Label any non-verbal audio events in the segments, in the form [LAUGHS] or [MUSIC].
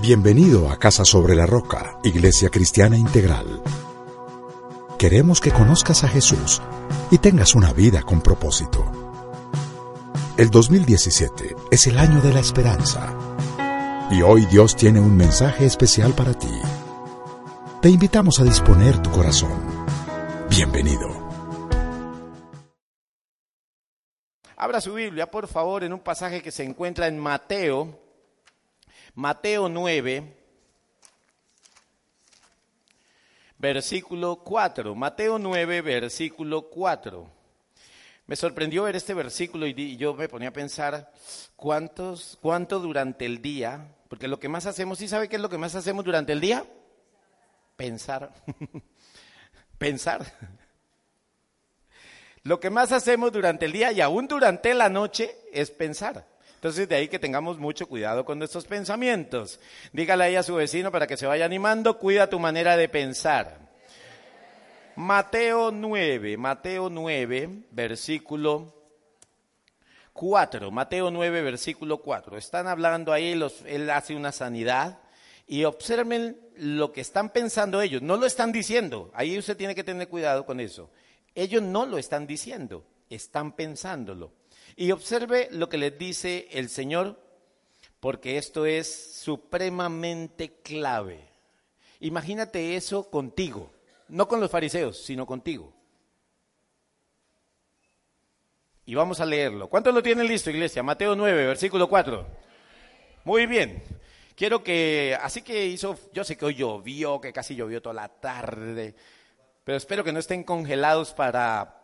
Bienvenido a Casa sobre la Roca, Iglesia Cristiana Integral. Queremos que conozcas a Jesús y tengas una vida con propósito. El 2017 es el año de la esperanza. Y hoy Dios tiene un mensaje especial para ti. Te invitamos a disponer tu corazón. Bienvenido. Abra su Biblia, por favor, en un pasaje que se encuentra en Mateo, Mateo 9, versículo 4. Mateo 9, versículo 4. Me sorprendió ver este versículo y yo me ponía a pensar cuántos, cuánto durante el día, porque lo que más hacemos, ¿sí sabe qué es lo que más hacemos durante el día? Pensar. [LAUGHS] Pensar. Lo que más hacemos durante el día y aún durante la noche es pensar. Entonces de ahí que tengamos mucho cuidado con nuestros pensamientos. Dígale ahí a su vecino para que se vaya animando, cuida tu manera de pensar. Mateo 9, Mateo 9, versículo 4, Mateo 9, versículo 4. Están hablando ahí, él hace una sanidad y observen lo que están pensando ellos. No lo están diciendo, ahí usted tiene que tener cuidado con eso. Ellos no lo están diciendo, están pensándolo. Y observe lo que les dice el Señor, porque esto es supremamente clave. Imagínate eso contigo, no con los fariseos, sino contigo. Y vamos a leerlo. ¿Cuántos lo tienen listo, iglesia? Mateo 9, versículo 4. Muy bien. Quiero que, así que hizo, yo sé que hoy llovió, que casi llovió toda la tarde, pero espero que no estén congelados para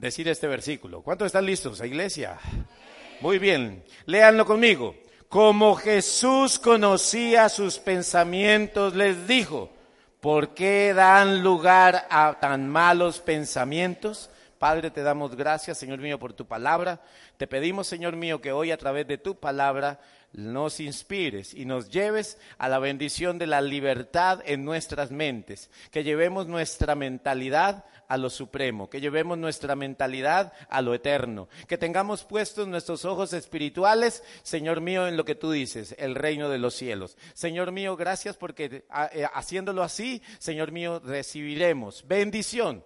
decir este versículo. ¿Cuántos están listos, iglesia? Muy bien, léanlo conmigo. Como Jesús conocía sus pensamientos, les dijo, ¿por qué dan lugar a tan malos pensamientos? Padre, te damos gracias, Señor mío, por tu palabra. Te pedimos, Señor mío, que hoy a través de tu palabra nos inspires y nos lleves a la bendición de la libertad en nuestras mentes, que llevemos nuestra mentalidad a lo supremo, que llevemos nuestra mentalidad a lo eterno, que tengamos puestos nuestros ojos espirituales, Señor mío, en lo que tú dices, el reino de los cielos. Señor mío, gracias porque eh, haciéndolo así, Señor mío, recibiremos bendición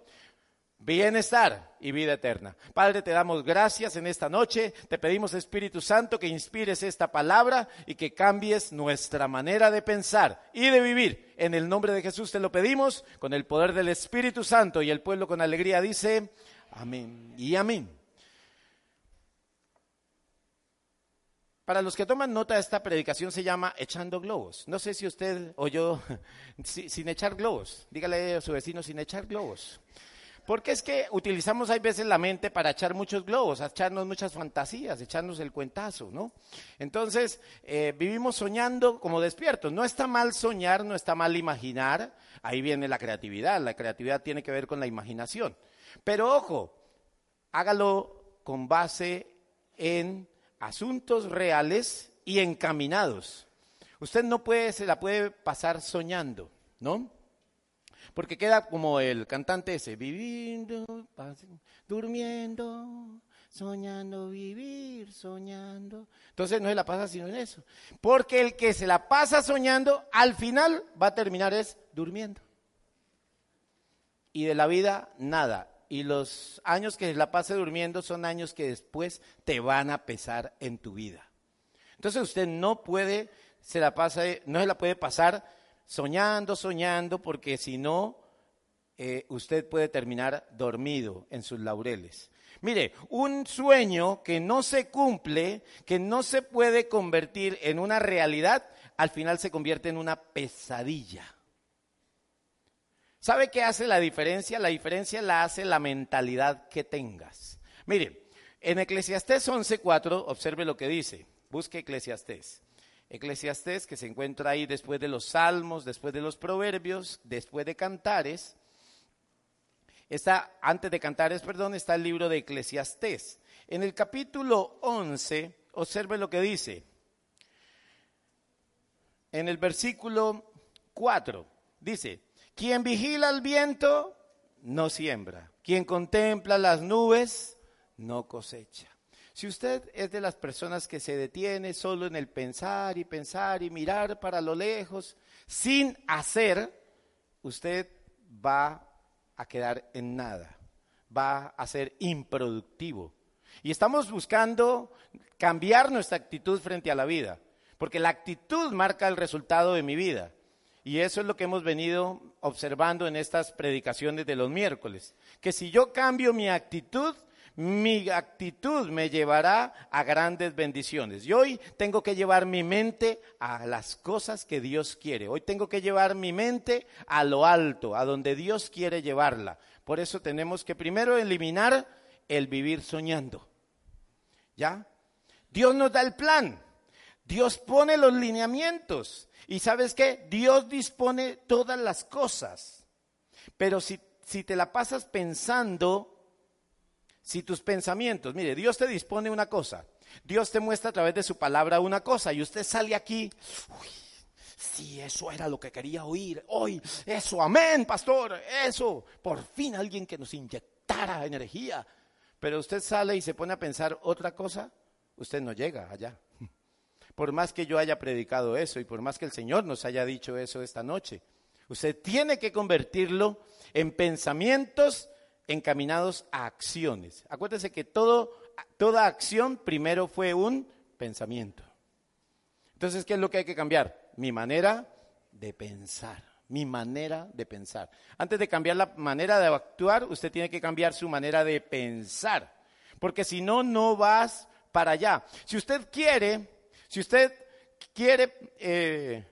bienestar y vida eterna. Padre, te damos gracias en esta noche. Te pedimos, Espíritu Santo, que inspires esta palabra y que cambies nuestra manera de pensar y de vivir. En el nombre de Jesús te lo pedimos, con el poder del Espíritu Santo. Y el pueblo con alegría dice, amén y amén. Para los que toman nota, esta predicación se llama Echando Globos. No sé si usted o yo, [LAUGHS] sin echar globos. Dígale a su vecino, sin echar globos. Porque es que utilizamos hay veces la mente para echar muchos globos, echarnos muchas fantasías, echarnos el cuentazo, ¿no? Entonces, eh, vivimos soñando como despiertos. No está mal soñar, no está mal imaginar. Ahí viene la creatividad. La creatividad tiene que ver con la imaginación. Pero ojo, hágalo con base en asuntos reales y encaminados. Usted no puede, se la puede pasar soñando, ¿no? Porque queda como el cantante ese, viviendo, durmiendo, soñando vivir, soñando. Entonces no se la pasa sino en eso. Porque el que se la pasa soñando, al final va a terminar es durmiendo. Y de la vida, nada. Y los años que se la pase durmiendo son años que después te van a pesar en tu vida. Entonces usted no puede, se la pasa, no se la puede pasar soñando, soñando, porque si no, eh, usted puede terminar dormido en sus laureles. Mire, un sueño que no se cumple, que no se puede convertir en una realidad, al final se convierte en una pesadilla. ¿Sabe qué hace la diferencia? La diferencia la hace la mentalidad que tengas. Mire, en Eclesiastés 11.4, observe lo que dice. Busque Eclesiastés. Eclesiastés que se encuentra ahí después de los salmos, después de los proverbios, después de cantares. Está, antes de cantares, perdón, está el libro de Eclesiastés. En el capítulo 11, observe lo que dice. En el versículo 4, dice, quien vigila el viento no siembra, quien contempla las nubes no cosecha. Si usted es de las personas que se detiene solo en el pensar y pensar y mirar para lo lejos, sin hacer, usted va a quedar en nada, va a ser improductivo. Y estamos buscando cambiar nuestra actitud frente a la vida, porque la actitud marca el resultado de mi vida. Y eso es lo que hemos venido observando en estas predicaciones de los miércoles, que si yo cambio mi actitud, mi actitud me llevará a grandes bendiciones. Y hoy tengo que llevar mi mente a las cosas que Dios quiere. Hoy tengo que llevar mi mente a lo alto, a donde Dios quiere llevarla. Por eso tenemos que primero eliminar el vivir soñando. ¿Ya? Dios nos da el plan. Dios pone los lineamientos. Y sabes qué? Dios dispone todas las cosas. Pero si, si te la pasas pensando, si tus pensamientos, mire, Dios te dispone una cosa, Dios te muestra a través de su palabra una cosa y usted sale aquí, uy, sí, eso era lo que quería oír, hoy, eso, amén, pastor, eso, por fin alguien que nos inyectara energía. Pero usted sale y se pone a pensar otra cosa, usted no llega allá. Por más que yo haya predicado eso y por más que el Señor nos haya dicho eso esta noche, usted tiene que convertirlo en pensamientos encaminados a acciones. Acuérdese que todo, toda acción primero fue un pensamiento. Entonces, ¿qué es lo que hay que cambiar? Mi manera de pensar, mi manera de pensar. Antes de cambiar la manera de actuar, usted tiene que cambiar su manera de pensar, porque si no, no vas para allá. Si usted quiere si usted quiere eh,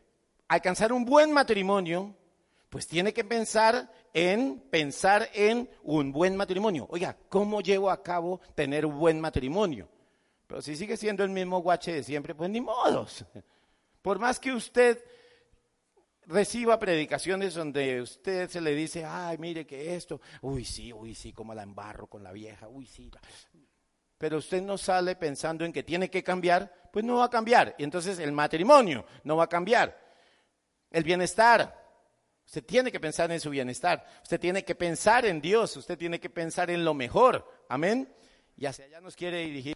alcanzar un buen matrimonio, pues tiene que pensar en pensar en un buen matrimonio. Oiga, ¿cómo llevo a cabo tener un buen matrimonio? Pero si sigue siendo el mismo guache de siempre, pues ni modos. Por más que usted reciba predicaciones donde usted se le dice, ay, mire que esto, uy, sí, uy, sí, como la embarro con la vieja, uy, sí, pero usted no sale pensando en que tiene que cambiar, pues no va a cambiar. Y entonces el matrimonio no va a cambiar. El bienestar. Usted tiene que pensar en su bienestar. Usted tiene que pensar en Dios. Usted tiene que pensar en lo mejor. Amén. Y hacia allá nos quiere dirigir.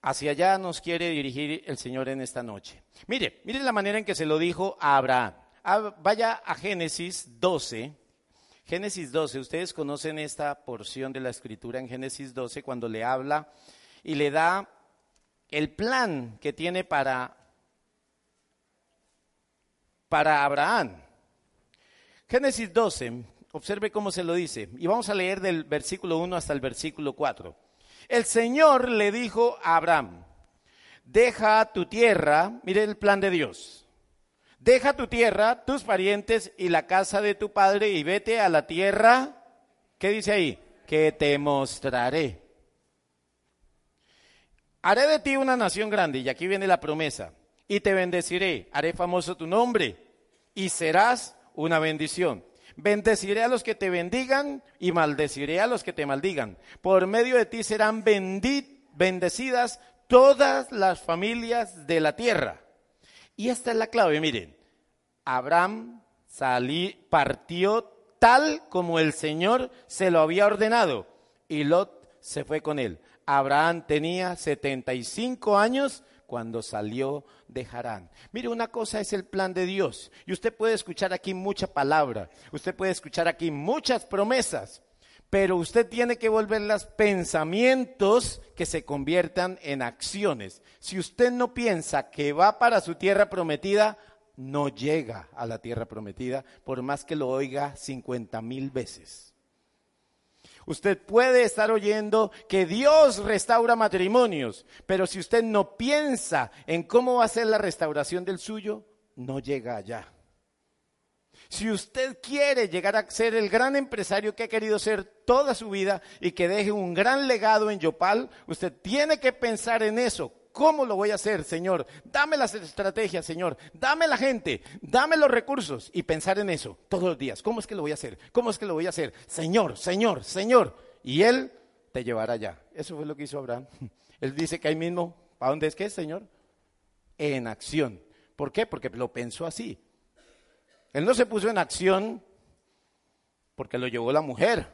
Hacia allá nos quiere dirigir el Señor en esta noche. Mire, mire la manera en que se lo dijo a Abraham. Ah, vaya a Génesis 12. Génesis 12, ustedes conocen esta porción de la escritura en Génesis 12 cuando le habla y le da el plan que tiene para, para Abraham. Génesis 12, observe cómo se lo dice. Y vamos a leer del versículo 1 hasta el versículo 4. El Señor le dijo a Abraham, deja tu tierra, mire el plan de Dios, deja tu tierra, tus parientes y la casa de tu padre y vete a la tierra, ¿qué dice ahí? Que te mostraré. Haré de ti una nación grande, y aquí viene la promesa, y te bendeciré, haré famoso tu nombre, y serás una bendición. Bendeciré a los que te bendigan y maldeciré a los que te maldigan. Por medio de ti serán bendecidas todas las familias de la tierra. Y esta es la clave, miren. Abraham salí, partió tal como el Señor se lo había ordenado y Lot se fue con él. Abraham tenía 75 años cuando salió de Harán. Mire, una cosa es el plan de Dios. Y usted puede escuchar aquí mucha palabra, usted puede escuchar aquí muchas promesas, pero usted tiene que volver los pensamientos que se conviertan en acciones. Si usted no piensa que va para su tierra prometida, no llega a la tierra prometida, por más que lo oiga 50 mil veces. Usted puede estar oyendo que Dios restaura matrimonios, pero si usted no piensa en cómo va a ser la restauración del suyo, no llega allá. Si usted quiere llegar a ser el gran empresario que ha querido ser toda su vida y que deje un gran legado en Yopal, usted tiene que pensar en eso. ¿Cómo lo voy a hacer, Señor? Dame las estrategias, Señor. Dame la gente, dame los recursos y pensar en eso todos los días. ¿Cómo es que lo voy a hacer? ¿Cómo es que lo voy a hacer? Señor, Señor, Señor. Y Él te llevará allá. Eso fue lo que hizo Abraham. [LAUGHS] Él dice que ahí mismo, ¿a dónde es que es, Señor? En acción. ¿Por qué? Porque lo pensó así. Él no se puso en acción porque lo llevó la mujer.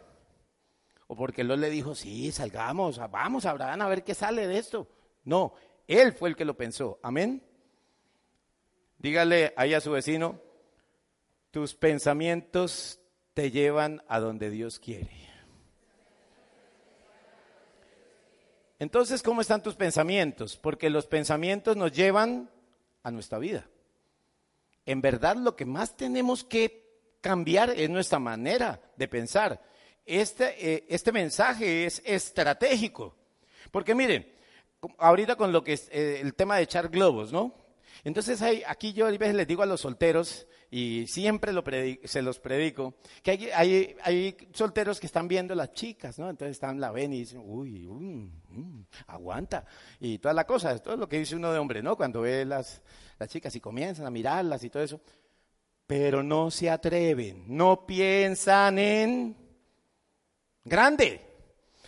O porque él le dijo, sí, salgamos, vamos, Abraham, a ver qué sale de esto. No, él fue el que lo pensó. Amén. Dígale ahí a su vecino, tus pensamientos te llevan a donde Dios quiere. Entonces, ¿cómo están tus pensamientos? Porque los pensamientos nos llevan a nuestra vida. En verdad, lo que más tenemos que cambiar es nuestra manera de pensar. Este, eh, este mensaje es estratégico. Porque miren, ahorita con lo que es eh, el tema de echar globos, ¿no? Entonces hay, aquí yo a veces les digo a los solteros, y siempre se los predico, que hay, solteros que están viendo las chicas, ¿no? Entonces están, la ven y dicen, uy, aguanta, y toda la cosa, todo lo que dice uno de hombre, ¿no? Cuando ve las, las chicas y comienzan a mirarlas y todo eso, pero no se atreven, no piensan en grande,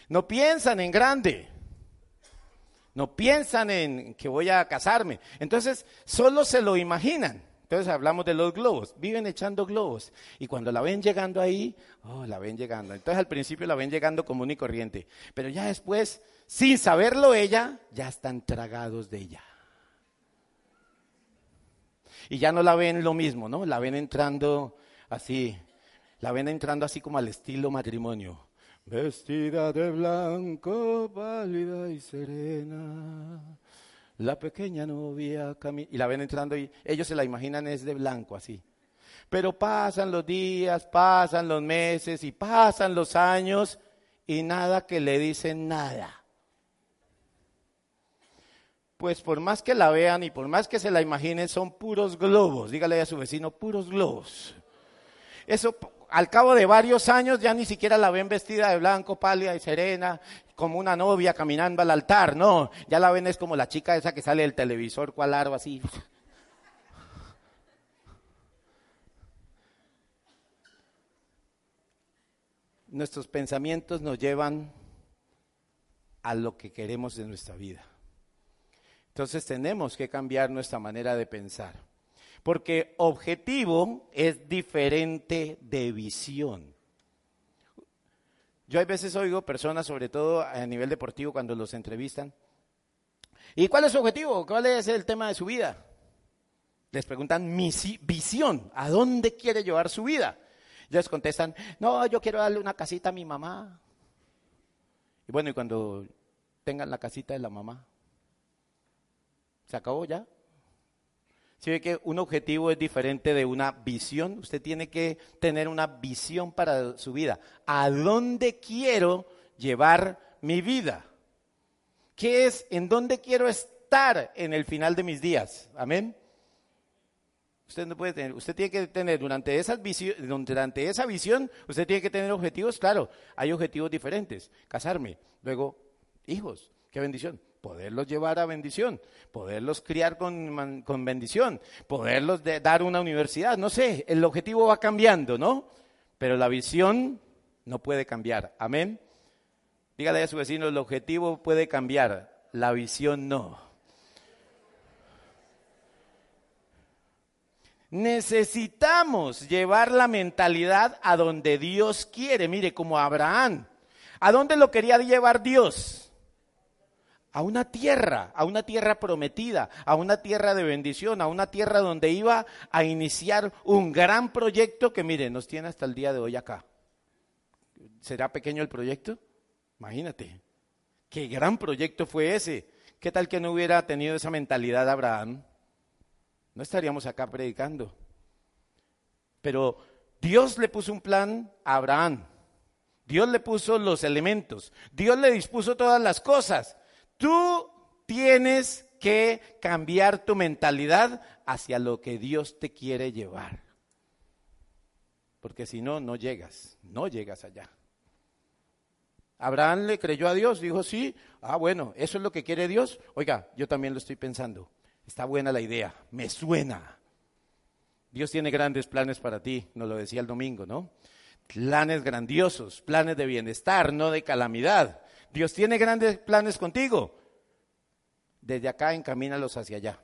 no piensan en grande. No piensan en que voy a casarme. Entonces, solo se lo imaginan. Entonces hablamos de los globos. Viven echando globos. Y cuando la ven llegando ahí, oh, la ven llegando. Entonces al principio la ven llegando común y corriente. Pero ya después, sin saberlo ella, ya están tragados de ella. Y ya no la ven lo mismo, ¿no? La ven entrando así. La ven entrando así como al estilo matrimonio. Vestida de blanco, pálida y serena, la pequeña novia camina. Y la ven entrando y ellos se la imaginan es de blanco así. Pero pasan los días, pasan los meses y pasan los años y nada que le dicen nada. Pues por más que la vean y por más que se la imaginen, son puros globos. Dígale a su vecino, puros globos. Eso al cabo de varios años ya ni siquiera la ven vestida de blanco, pálida y serena, como una novia caminando al altar, no, ya la ven es como la chica esa que sale del televisor, cual aro así. Nuestros pensamientos nos llevan a lo que queremos de nuestra vida. Entonces tenemos que cambiar nuestra manera de pensar. Porque objetivo es diferente de visión. Yo a veces oigo personas, sobre todo a nivel deportivo, cuando los entrevistan. ¿Y cuál es su objetivo? ¿Cuál es el tema de su vida? Les preguntan mi visión, ¿a dónde quiere llevar su vida? Ellos contestan, no, yo quiero darle una casita a mi mamá. Y bueno, y cuando tengan la casita de la mamá, ¿se acabó ya? Si que un objetivo es diferente de una visión, usted tiene que tener una visión para su vida. ¿A dónde quiero llevar mi vida? ¿Qué es? ¿En dónde quiero estar en el final de mis días? Amén. Usted no puede tener, usted tiene que tener durante esa visión, durante esa visión, usted tiene que tener objetivos, claro, hay objetivos diferentes. Casarme, luego hijos, qué bendición poderlos llevar a bendición, poderlos criar con, con bendición, poderlos dar una universidad, no sé, el objetivo va cambiando, ¿no? Pero la visión no puede cambiar, amén. Dígale a su vecino, el objetivo puede cambiar, la visión no. Necesitamos llevar la mentalidad a donde Dios quiere, mire, como Abraham. ¿A dónde lo quería llevar Dios? A una tierra, a una tierra prometida, a una tierra de bendición, a una tierra donde iba a iniciar un gran proyecto que, mire, nos tiene hasta el día de hoy acá. ¿Será pequeño el proyecto? Imagínate. Qué gran proyecto fue ese. ¿Qué tal que no hubiera tenido esa mentalidad Abraham? no estaríamos acá predicando. Pero Dios le puso un plan a Abraham. Dios le puso los elementos. Dios le dispuso todas las cosas. Tú tienes que cambiar tu mentalidad hacia lo que Dios te quiere llevar. Porque si no, no llegas, no llegas allá. Abraham le creyó a Dios, dijo, sí, ah, bueno, eso es lo que quiere Dios. Oiga, yo también lo estoy pensando. Está buena la idea, me suena. Dios tiene grandes planes para ti, nos lo decía el domingo, ¿no? Planes grandiosos, planes de bienestar, no de calamidad. Dios tiene grandes planes contigo. Desde acá encamínalos hacia allá.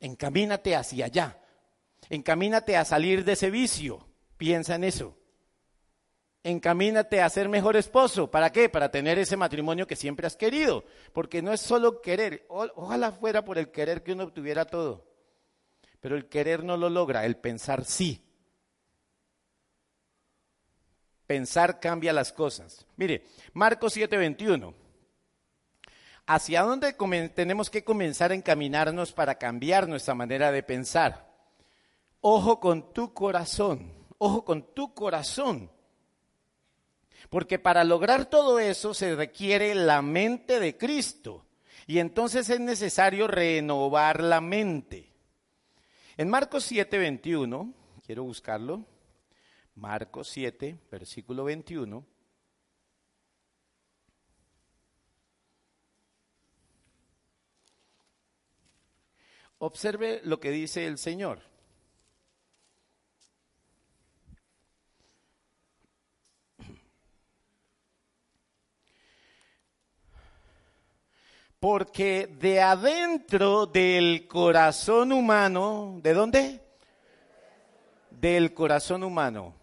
Encamínate hacia allá. Encamínate a salir de ese vicio. Piensa en eso encamínate a ser mejor esposo. ¿Para qué? Para tener ese matrimonio que siempre has querido. Porque no es solo querer. ojalá fuera por el querer que uno obtuviera todo. Pero el querer no lo logra, el pensar sí. Pensar cambia las cosas. Mire, Marcos 7:21. ¿Hacia dónde tenemos que comenzar a encaminarnos para cambiar nuestra manera de pensar? Ojo con tu corazón, ojo con tu corazón. Porque para lograr todo eso se requiere la mente de Cristo. Y entonces es necesario renovar la mente. En Marcos 7, 21, quiero buscarlo. Marcos 7, versículo 21. Observe lo que dice el Señor. Porque de adentro del corazón humano, ¿de dónde? Del corazón humano.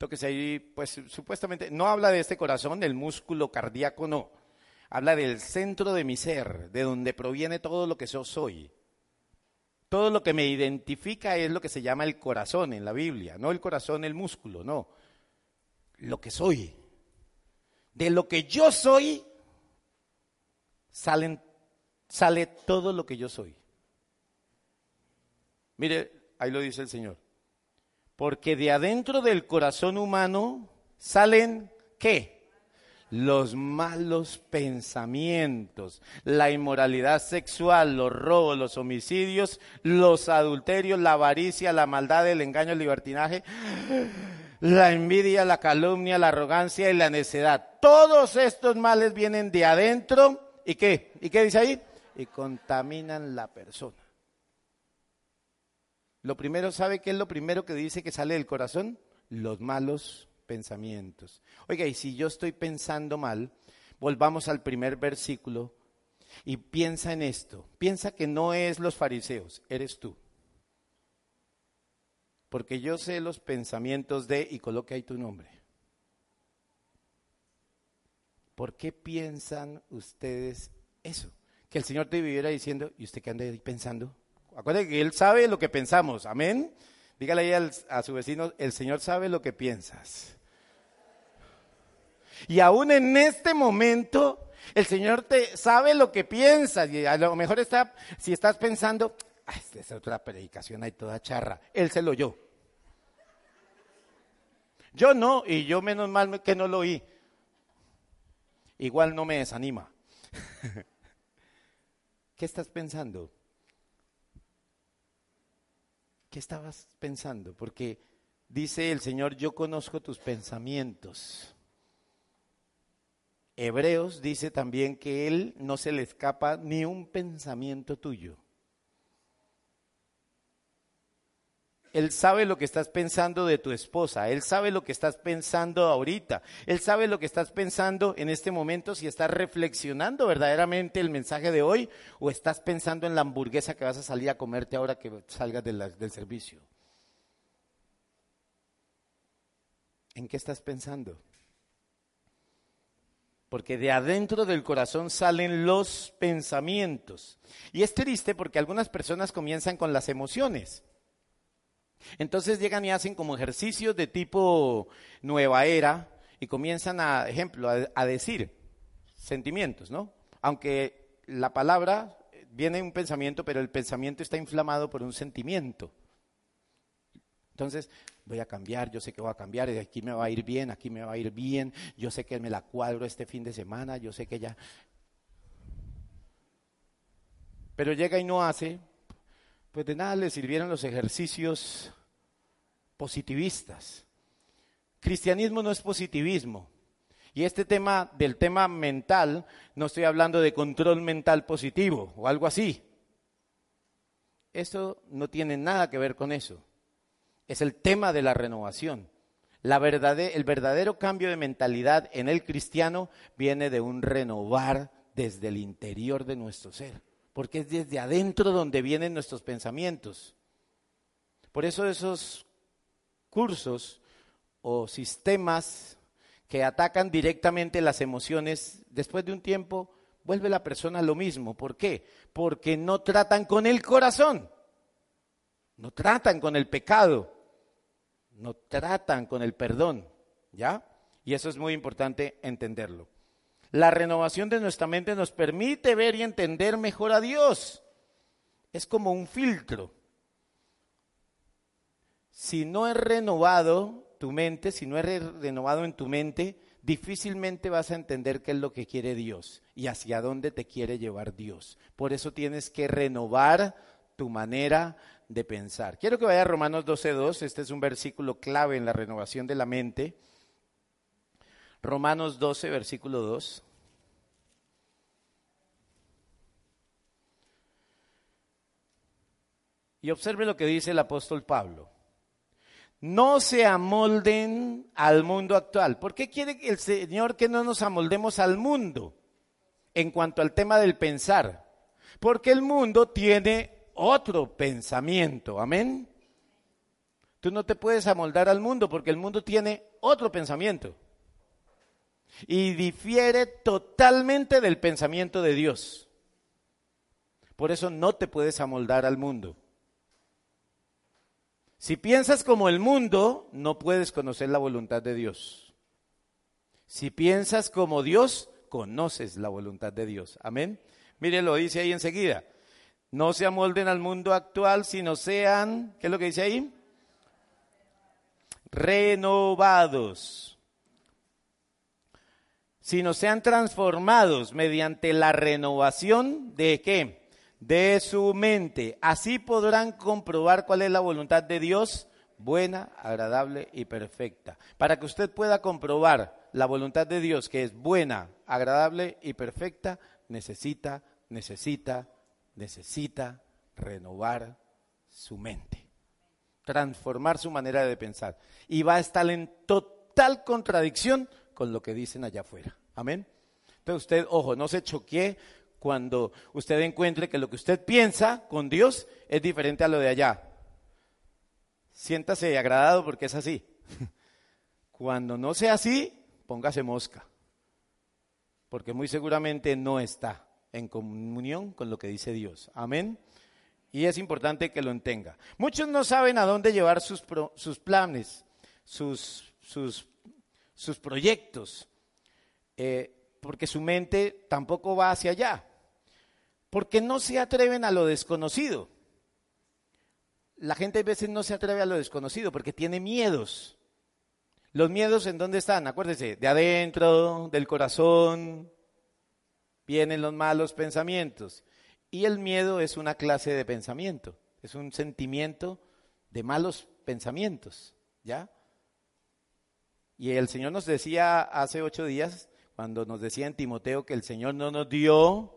Tóquese ahí, pues supuestamente, no habla de este corazón, del músculo cardíaco, no. Habla del centro de mi ser, de donde proviene todo lo que yo soy. Todo lo que me identifica es lo que se llama el corazón en la Biblia, no el corazón, el músculo, no. Lo que soy. De lo que yo soy salen, sale todo lo que yo soy. Mire, ahí lo dice el Señor. Porque de adentro del corazón humano salen, ¿qué? Los malos pensamientos, la inmoralidad sexual, los robos, los homicidios, los adulterios, la avaricia, la maldad, el engaño, el libertinaje, la envidia, la calumnia, la arrogancia y la necedad. Todos estos males vienen de adentro ¿Y qué? ¿Y qué dice ahí? Y contaminan la persona. Lo primero, ¿sabe qué es lo primero que dice que sale del corazón? Los malos pensamientos. Oiga, y si yo estoy pensando mal, volvamos al primer versículo y piensa en esto. Piensa que no es los fariseos, eres tú. Porque yo sé los pensamientos de, y coloque ahí tu nombre. ¿Por qué piensan ustedes eso? Que el Señor te viviera diciendo, ¿y usted qué anda ahí pensando? Acuérdense que Él sabe lo que pensamos, amén. Dígale ahí a su vecino, el Señor sabe lo que piensas. Y aún en este momento, el Señor te sabe lo que piensas. Y a lo mejor está, si estás pensando, ah, esta es otra predicación, hay toda charra. Él se lo oyó. Yo no, y yo menos mal que no lo oí igual no me desanima. [LAUGHS] ¿Qué estás pensando? ¿Qué estabas pensando? Porque dice el Señor, yo conozco tus pensamientos. Hebreos dice también que Él no se le escapa ni un pensamiento tuyo. Él sabe lo que estás pensando de tu esposa, Él sabe lo que estás pensando ahorita, Él sabe lo que estás pensando en este momento, si estás reflexionando verdaderamente el mensaje de hoy o estás pensando en la hamburguesa que vas a salir a comerte ahora que salgas del servicio. ¿En qué estás pensando? Porque de adentro del corazón salen los pensamientos. Y es triste porque algunas personas comienzan con las emociones. Entonces llegan y hacen como ejercicios de tipo nueva era y comienzan a, ejemplo, a, decir sentimientos, ¿no? Aunque la palabra viene un pensamiento, pero el pensamiento está inflamado por un sentimiento. Entonces, voy a cambiar, yo sé que voy a cambiar, aquí me va a ir bien, aquí me va a ir bien, yo sé que me la cuadro este fin de semana, yo sé que ya... Pero llega y no hace, pues de nada le sirvieron los ejercicios positivistas. Cristianismo no es positivismo. Y este tema del tema mental, no estoy hablando de control mental positivo o algo así. Esto no tiene nada que ver con eso. Es el tema de la renovación. La el verdadero cambio de mentalidad en el cristiano viene de un renovar desde el interior de nuestro ser, porque es desde adentro donde vienen nuestros pensamientos. Por eso esos cursos o sistemas que atacan directamente las emociones, después de un tiempo vuelve la persona lo mismo. ¿Por qué? Porque no tratan con el corazón, no tratan con el pecado, no tratan con el perdón, ¿ya? Y eso es muy importante entenderlo. La renovación de nuestra mente nos permite ver y entender mejor a Dios. Es como un filtro. Si no es renovado, tu mente, si no eres renovado en tu mente, difícilmente vas a entender qué es lo que quiere Dios y hacia dónde te quiere llevar Dios. Por eso tienes que renovar tu manera de pensar. Quiero que vaya a Romanos 12.2, este es un versículo clave en la renovación de la mente. Romanos 12, versículo 2. Y observe lo que dice el apóstol Pablo no se amolden al mundo actual. ¿Por qué quiere el Señor que no nos amoldemos al mundo en cuanto al tema del pensar? Porque el mundo tiene otro pensamiento, amén. Tú no te puedes amoldar al mundo porque el mundo tiene otro pensamiento y difiere totalmente del pensamiento de Dios. Por eso no te puedes amoldar al mundo. Si piensas como el mundo, no puedes conocer la voluntad de Dios. Si piensas como Dios, conoces la voluntad de Dios. Amén. Mire, lo dice ahí enseguida. No se amolden al mundo actual, sino sean, ¿qué es lo que dice ahí? Renovados. Sino sean transformados mediante la renovación de qué? de su mente. Así podrán comprobar cuál es la voluntad de Dios, buena, agradable y perfecta. Para que usted pueda comprobar la voluntad de Dios, que es buena, agradable y perfecta, necesita, necesita, necesita renovar su mente, transformar su manera de pensar. Y va a estar en total contradicción con lo que dicen allá afuera. Amén. Entonces usted, ojo, no se choquee cuando usted encuentre que lo que usted piensa con Dios es diferente a lo de allá. Siéntase agradado porque es así. [LAUGHS] Cuando no sea así, póngase mosca, porque muy seguramente no está en comunión con lo que dice Dios. Amén. Y es importante que lo entenga. Muchos no saben a dónde llevar sus, sus planes, sus, sus, sus proyectos, eh, porque su mente tampoco va hacia allá porque no se atreven a lo desconocido. La gente a veces no se atreve a lo desconocido porque tiene miedos. Los miedos en dónde están? Acuérdese, de adentro, del corazón, vienen los malos pensamientos. Y el miedo es una clase de pensamiento, es un sentimiento de malos pensamientos, ¿ya? Y el Señor nos decía hace ocho días, cuando nos decía en Timoteo que el Señor no nos dio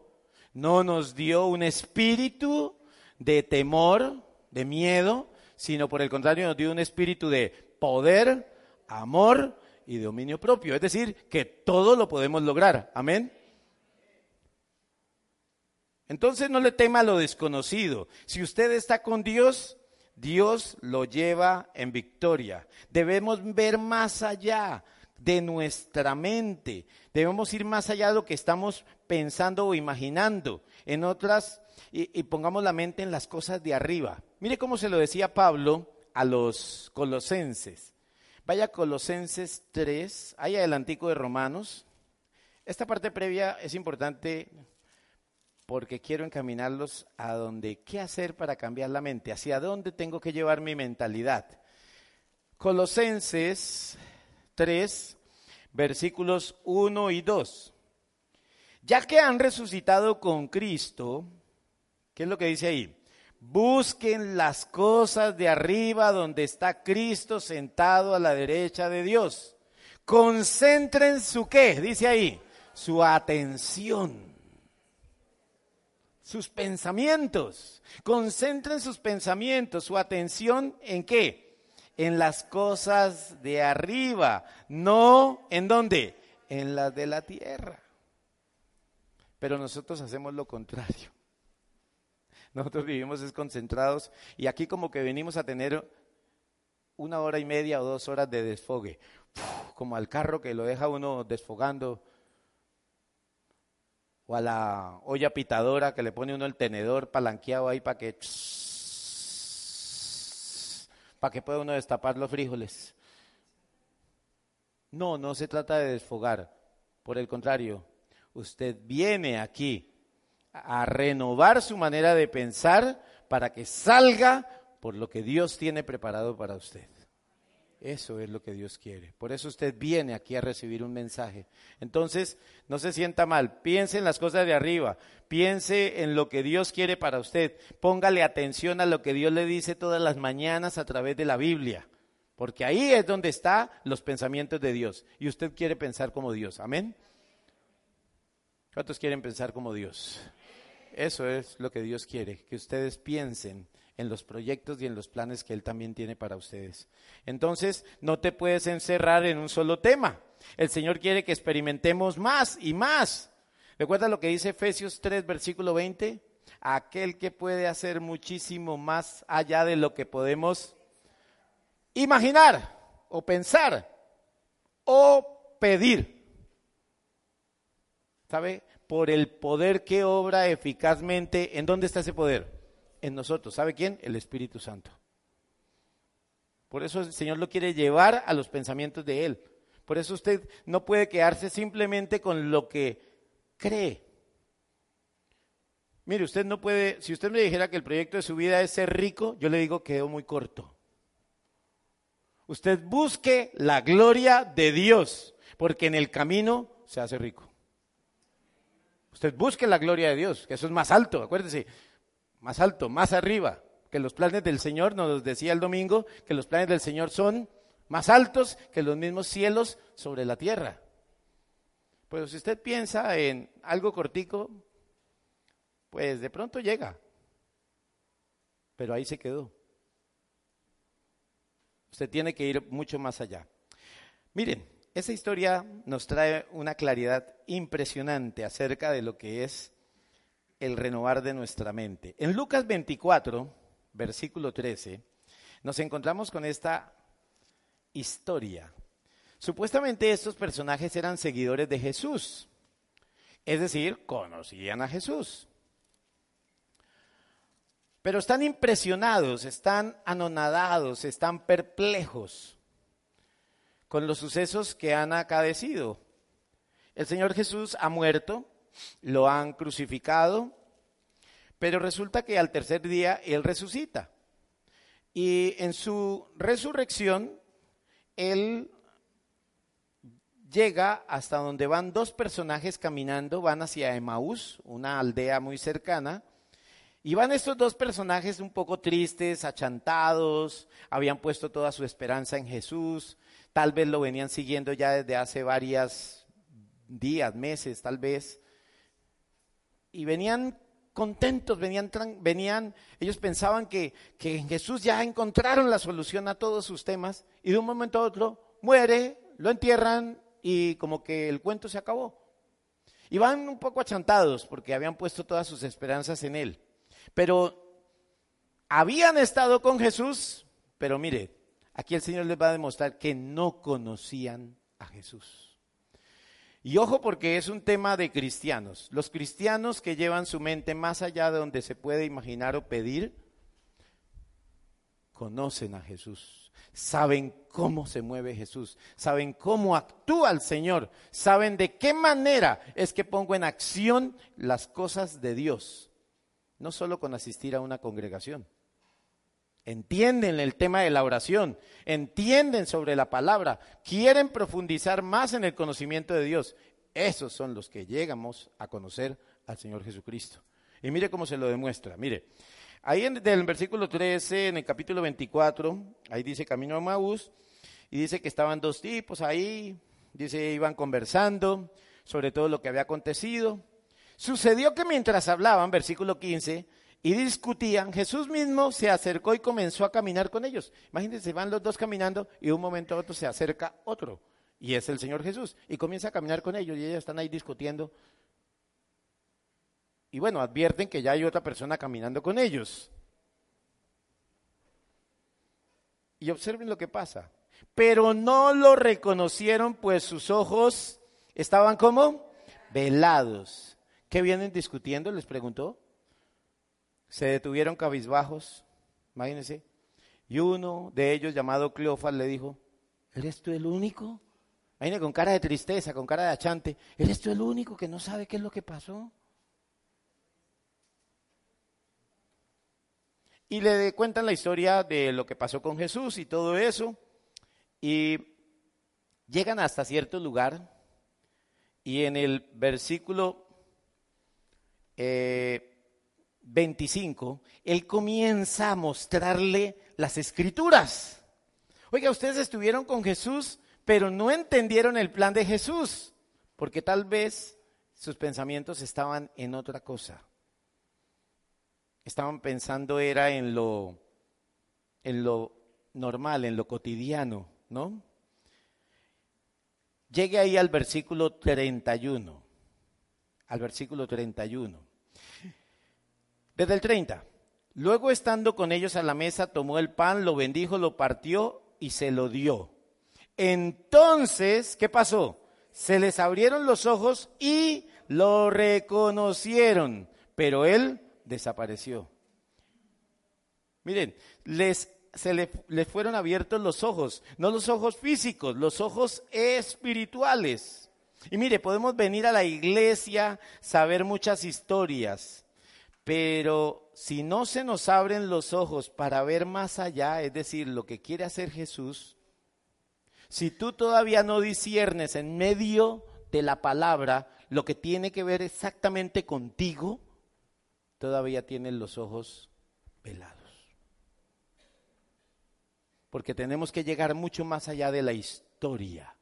no nos dio un espíritu de temor, de miedo, sino por el contrario nos dio un espíritu de poder, amor y dominio propio. Es decir, que todo lo podemos lograr. Amén. Entonces no le tema lo desconocido. Si usted está con Dios, Dios lo lleva en victoria. Debemos ver más allá de nuestra mente. Debemos ir más allá de lo que estamos pensando o imaginando. En otras, y, pongamos la mente en las cosas de arriba. Mire cómo se lo decía Pablo a los colosenses. Vaya Colosenses 3, ahí adelantico de Romanos. Esta parte previa es importante porque quiero encaminarlos a donde, ¿qué hacer para cambiar la mente? ¿Hacia dónde tengo que llevar mi mentalidad? Colosenses 3, versículos 1 y 2. Ya que han resucitado con Cristo, ¿qué es lo que dice ahí? Busquen las cosas de arriba donde está Cristo sentado a la derecha de Dios. Concentren su qué, dice ahí, su atención, sus pensamientos. Concentren sus pensamientos, su atención en qué? En las cosas de arriba, no en dónde? En las de la tierra. Pero nosotros hacemos lo contrario. [LAUGHS] Nosotros vivimos desconcentrados y aquí como que venimos a tener una hora y media o dos horas de desfogue, como al carro que lo deja uno desfogando, o a la olla pitadora que le pone uno el tenedor palanqueado ahí para que para que pueda uno destapar los frijoles. No, no se trata de desfogar. Por el contrario, usted viene aquí a renovar su manera de pensar para que salga por lo que Dios tiene preparado para usted. Eso es lo que Dios quiere. Por eso usted viene aquí a recibir un mensaje. Entonces, no se sienta mal. Piense en las cosas de arriba. Piense en lo que Dios quiere para usted. Póngale atención a lo que Dios le dice todas las mañanas a través de la Biblia. Porque ahí es donde están los pensamientos de Dios. Y usted quiere pensar como Dios. Amén. ¿Cuántos quieren pensar como Dios? Eso es lo que Dios quiere, que ustedes piensen en los proyectos y en los planes que Él también tiene para ustedes. Entonces, no te puedes encerrar en un solo tema. El Señor quiere que experimentemos más y más. ¿Recuerda lo que dice Efesios 3, versículo 20? Aquel que puede hacer muchísimo más allá de lo que podemos imaginar o pensar o pedir. ¿Sabe? por el poder que obra eficazmente. ¿En dónde está ese poder? En nosotros. ¿Sabe quién? El Espíritu Santo. Por eso el Señor lo quiere llevar a los pensamientos de Él. Por eso usted no puede quedarse simplemente con lo que cree. Mire, usted no puede, si usted me dijera que el proyecto de su vida es ser rico, yo le digo que quedó muy corto. Usted busque la gloria de Dios, porque en el camino se hace rico. Usted busque la gloria de Dios, que eso es más alto, acuérdese, más alto, más arriba, que los planes del Señor, nos decía el domingo, que los planes del Señor son más altos que los mismos cielos sobre la tierra. Pues si usted piensa en algo cortico, pues de pronto llega, pero ahí se quedó. Usted tiene que ir mucho más allá. Miren, esa historia nos trae una claridad impresionante acerca de lo que es el renovar de nuestra mente. En Lucas 24, versículo 13, nos encontramos con esta historia. Supuestamente estos personajes eran seguidores de Jesús, es decir, conocían a Jesús. Pero están impresionados, están anonadados, están perplejos con los sucesos que han acadecido. El Señor Jesús ha muerto, lo han crucificado, pero resulta que al tercer día Él resucita. Y en su resurrección, Él llega hasta donde van dos personajes caminando, van hacia Emaús, una aldea muy cercana, y van estos dos personajes un poco tristes, achantados, habían puesto toda su esperanza en Jesús, tal vez lo venían siguiendo ya desde hace varios días, meses, tal vez, y venían contentos, venían, venían ellos pensaban que, que en Jesús ya encontraron la solución a todos sus temas, y de un momento a otro muere, lo entierran y como que el cuento se acabó. Y van un poco achantados porque habían puesto todas sus esperanzas en Él. Pero habían estado con Jesús, pero mire, Aquí el Señor les va a demostrar que no conocían a Jesús. Y ojo porque es un tema de cristianos. Los cristianos que llevan su mente más allá de donde se puede imaginar o pedir, conocen a Jesús, saben cómo se mueve Jesús, saben cómo actúa el Señor, saben de qué manera es que pongo en acción las cosas de Dios, no solo con asistir a una congregación. Entienden el tema de la oración, entienden sobre la palabra, quieren profundizar más en el conocimiento de Dios. Esos son los que llegamos a conocer al Señor Jesucristo. Y mire cómo se lo demuestra. Mire, ahí en el versículo 13, en el capítulo 24, ahí dice camino a Maús, y dice que estaban dos tipos ahí, dice, iban conversando sobre todo lo que había acontecido. Sucedió que mientras hablaban, versículo 15, y discutían, Jesús mismo se acercó y comenzó a caminar con ellos. Imagínense, van los dos caminando y de un momento a otro se acerca otro, y es el Señor Jesús, y comienza a caminar con ellos, y ellos están ahí discutiendo. Y bueno, advierten que ya hay otra persona caminando con ellos. Y observen lo que pasa. Pero no lo reconocieron, pues sus ojos estaban como velados. ¿Qué vienen discutiendo? Les preguntó se detuvieron cabizbajos, imagínense, y uno de ellos llamado Cleofas le dijo, ¿eres tú el único? Imagínense con cara de tristeza, con cara de achante, ¿eres tú el único que no sabe qué es lo que pasó? Y le cuentan la historia de lo que pasó con Jesús y todo eso, y llegan hasta cierto lugar, y en el versículo... Eh, 25, él comienza a mostrarle las escrituras. Oiga, ustedes estuvieron con Jesús, pero no entendieron el plan de Jesús, porque tal vez sus pensamientos estaban en otra cosa. Estaban pensando era en lo en lo normal, en lo cotidiano, ¿no? Llegue ahí al versículo 31. Al versículo 31. Desde el 30. Luego estando con ellos a la mesa, tomó el pan, lo bendijo, lo partió y se lo dio. Entonces, ¿qué pasó? Se les abrieron los ojos y lo reconocieron, pero él desapareció. Miren, les, se les fueron abiertos los ojos, no los ojos físicos, los ojos espirituales. Y mire, podemos venir a la iglesia, saber muchas historias, pero si no se nos abren los ojos para ver más allá, es decir, lo que quiere hacer Jesús, si tú todavía no disiernes en medio de la palabra lo que tiene que ver exactamente contigo, todavía tienes los ojos velados. Porque tenemos que llegar mucho más allá de la historia.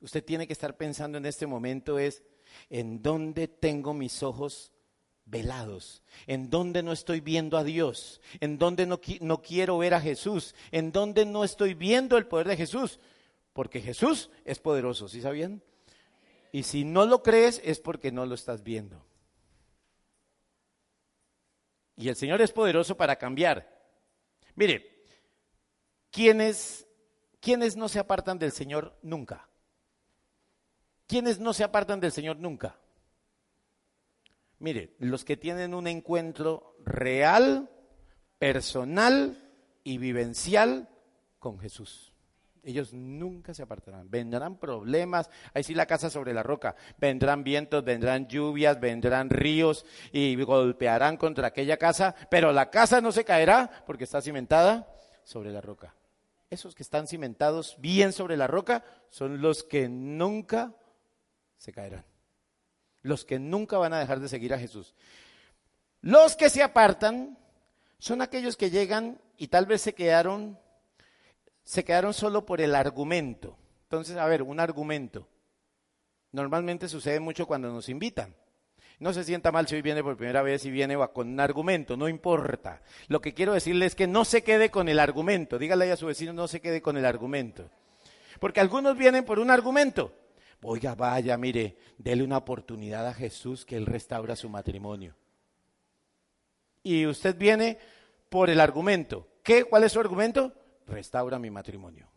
Usted tiene que estar pensando en este momento es, ¿en dónde tengo mis ojos velados, en donde no estoy viendo a Dios, en donde no, no, quiero ver a Jesús, en donde no estoy viendo el poder de Jesús, porque Jesús es poderoso, ¿sí sabían? Y si no lo crees es porque no lo estás viendo. Y el Señor es poderoso para cambiar. Mire, ¿quiénes, ¿quiénes no se apartan del Señor nunca? ¿Quiénes no se apartan del Señor nunca? Mire, los que tienen un encuentro real, personal y vivencial con Jesús. Ellos nunca se apartarán. Vendrán problemas, ahí sí la casa sobre la roca. Vendrán vientos, vendrán lluvias, vendrán ríos y golpearán contra aquella casa, pero la casa no se caerá porque está cimentada sobre la roca. Esos que están cimentados bien sobre la roca son los que nunca se caerán los que nunca van a dejar de seguir a Jesús. Los que se apartan son aquellos que llegan y tal vez se quedaron, se quedaron solo por el argumento. Entonces, a ver, un argumento. Normalmente sucede mucho cuando nos invitan. No se sienta mal si hoy viene por primera vez y viene con un argumento, no importa. Lo que quiero decirle es que no se quede con el argumento. Dígale a su vecino, no se quede con el argumento. Porque algunos vienen por un argumento Oiga, vaya, mire, dele una oportunidad a Jesús que Él restaura su matrimonio. Y usted viene por el argumento. ¿Qué? ¿Cuál es su argumento? Restaura mi matrimonio.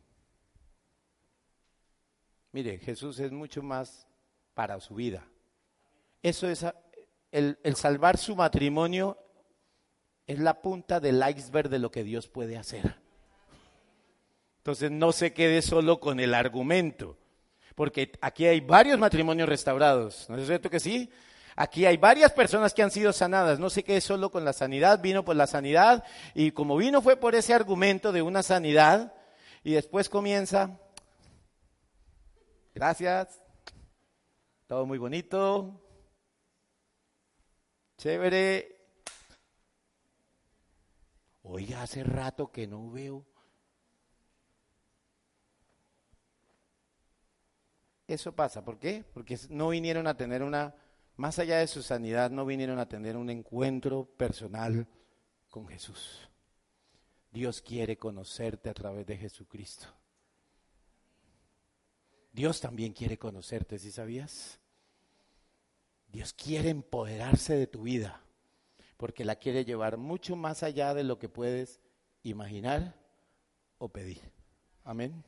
Mire, Jesús es mucho más para su vida. Eso es el, el salvar su matrimonio es la punta del iceberg de lo que Dios puede hacer. Entonces no se quede solo con el argumento, porque aquí hay varios matrimonios restaurados, ¿no es cierto que sí? Aquí hay varias personas que han sido sanadas, no se quede solo con la sanidad, vino por la sanidad y como vino fue por ese argumento de una sanidad y después comienza, gracias, todo muy bonito, chévere. Oiga, hace rato que no veo Eso pasa, ¿por qué? Porque no vinieron a tener una, más allá de su sanidad, no vinieron a tener un encuentro personal con Jesús. Dios quiere conocerte a través de Jesucristo. Dios también quiere conocerte, ¿sí sabías? Dios quiere empoderarse de tu vida, porque la quiere llevar mucho más allá de lo que puedes imaginar o pedir. Amén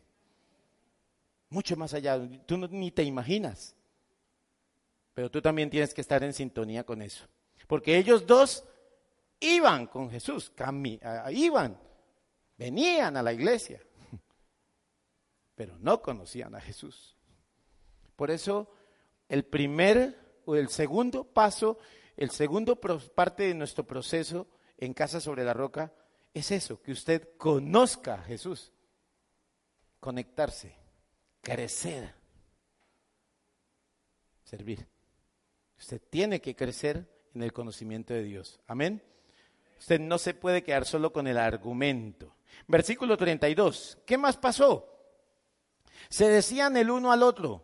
mucho más allá, tú ni te imaginas. Pero tú también tienes que estar en sintonía con eso. Porque ellos dos iban con Jesús, iban, venían a la iglesia, [LAUGHS] pero no conocían a Jesús. Por eso el primer o el segundo paso, el segundo parte de nuestro proceso en Casa sobre la Roca es eso, que usted conozca a Jesús, conectarse crecer. Servir. Usted tiene que crecer en el conocimiento de Dios. Amén. Usted no se puede quedar solo con el argumento. Versículo 32. ¿Qué más pasó? Se decían el uno al otro.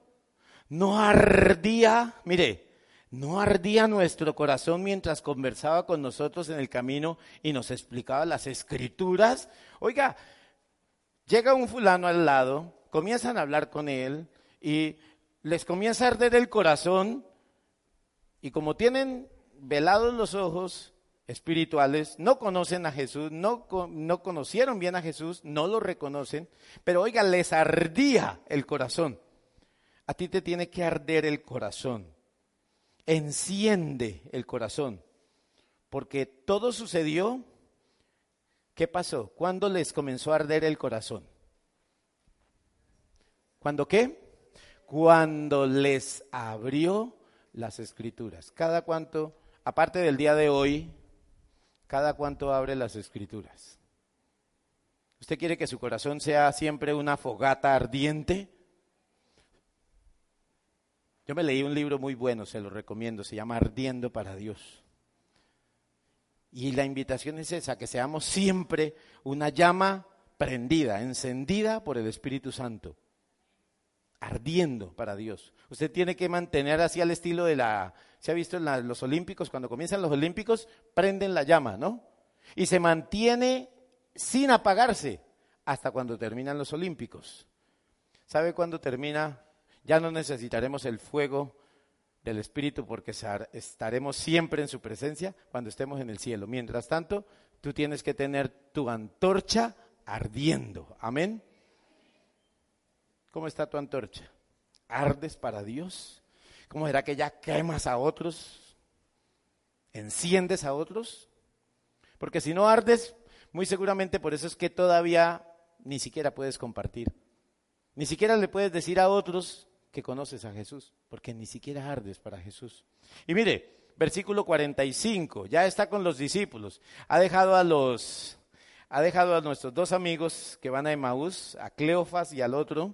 No ardía, mire, no ardía nuestro corazón mientras conversaba con nosotros en el camino y nos explicaba las escrituras. Oiga, llega un fulano al lado comienzan a hablar con él y les comienza a arder el corazón y como tienen velados los ojos espirituales, no conocen a Jesús, no, no conocieron bien a Jesús, no lo reconocen, pero oiga, les ardía el corazón. A ti te tiene que arder el corazón. Enciende el corazón. Porque todo sucedió. ¿Qué pasó? ¿Cuándo les comenzó a arder el corazón? ¿Cuándo qué? Cuando les abrió las escrituras. Cada cuanto, aparte del día de hoy, cada cuanto abre las escrituras. ¿Usted quiere que su corazón sea siempre una fogata ardiente? Yo me leí un libro muy bueno, se lo recomiendo, se llama Ardiendo para Dios. Y la invitación es esa, que seamos siempre una llama prendida, encendida por el Espíritu Santo ardiendo para Dios. Usted tiene que mantener así al estilo de la... ¿Se ha visto en los Olímpicos? Cuando comienzan los Olímpicos, prenden la llama, ¿no? Y se mantiene sin apagarse hasta cuando terminan los Olímpicos. ¿Sabe cuándo termina? Ya no necesitaremos el fuego del Espíritu porque estaremos siempre en su presencia cuando estemos en el cielo. Mientras tanto, tú tienes que tener tu antorcha ardiendo. Amén. ¿Cómo está tu antorcha? ¿Ardes para Dios? ¿Cómo será que ya quemas a otros? ¿Enciendes a otros? Porque si no ardes, muy seguramente por eso es que todavía ni siquiera puedes compartir. Ni siquiera le puedes decir a otros que conoces a Jesús, porque ni siquiera ardes para Jesús. Y mire, versículo 45, ya está con los discípulos. Ha dejado a los ha dejado a nuestros dos amigos que van a Emaús, a Cleofas y al otro,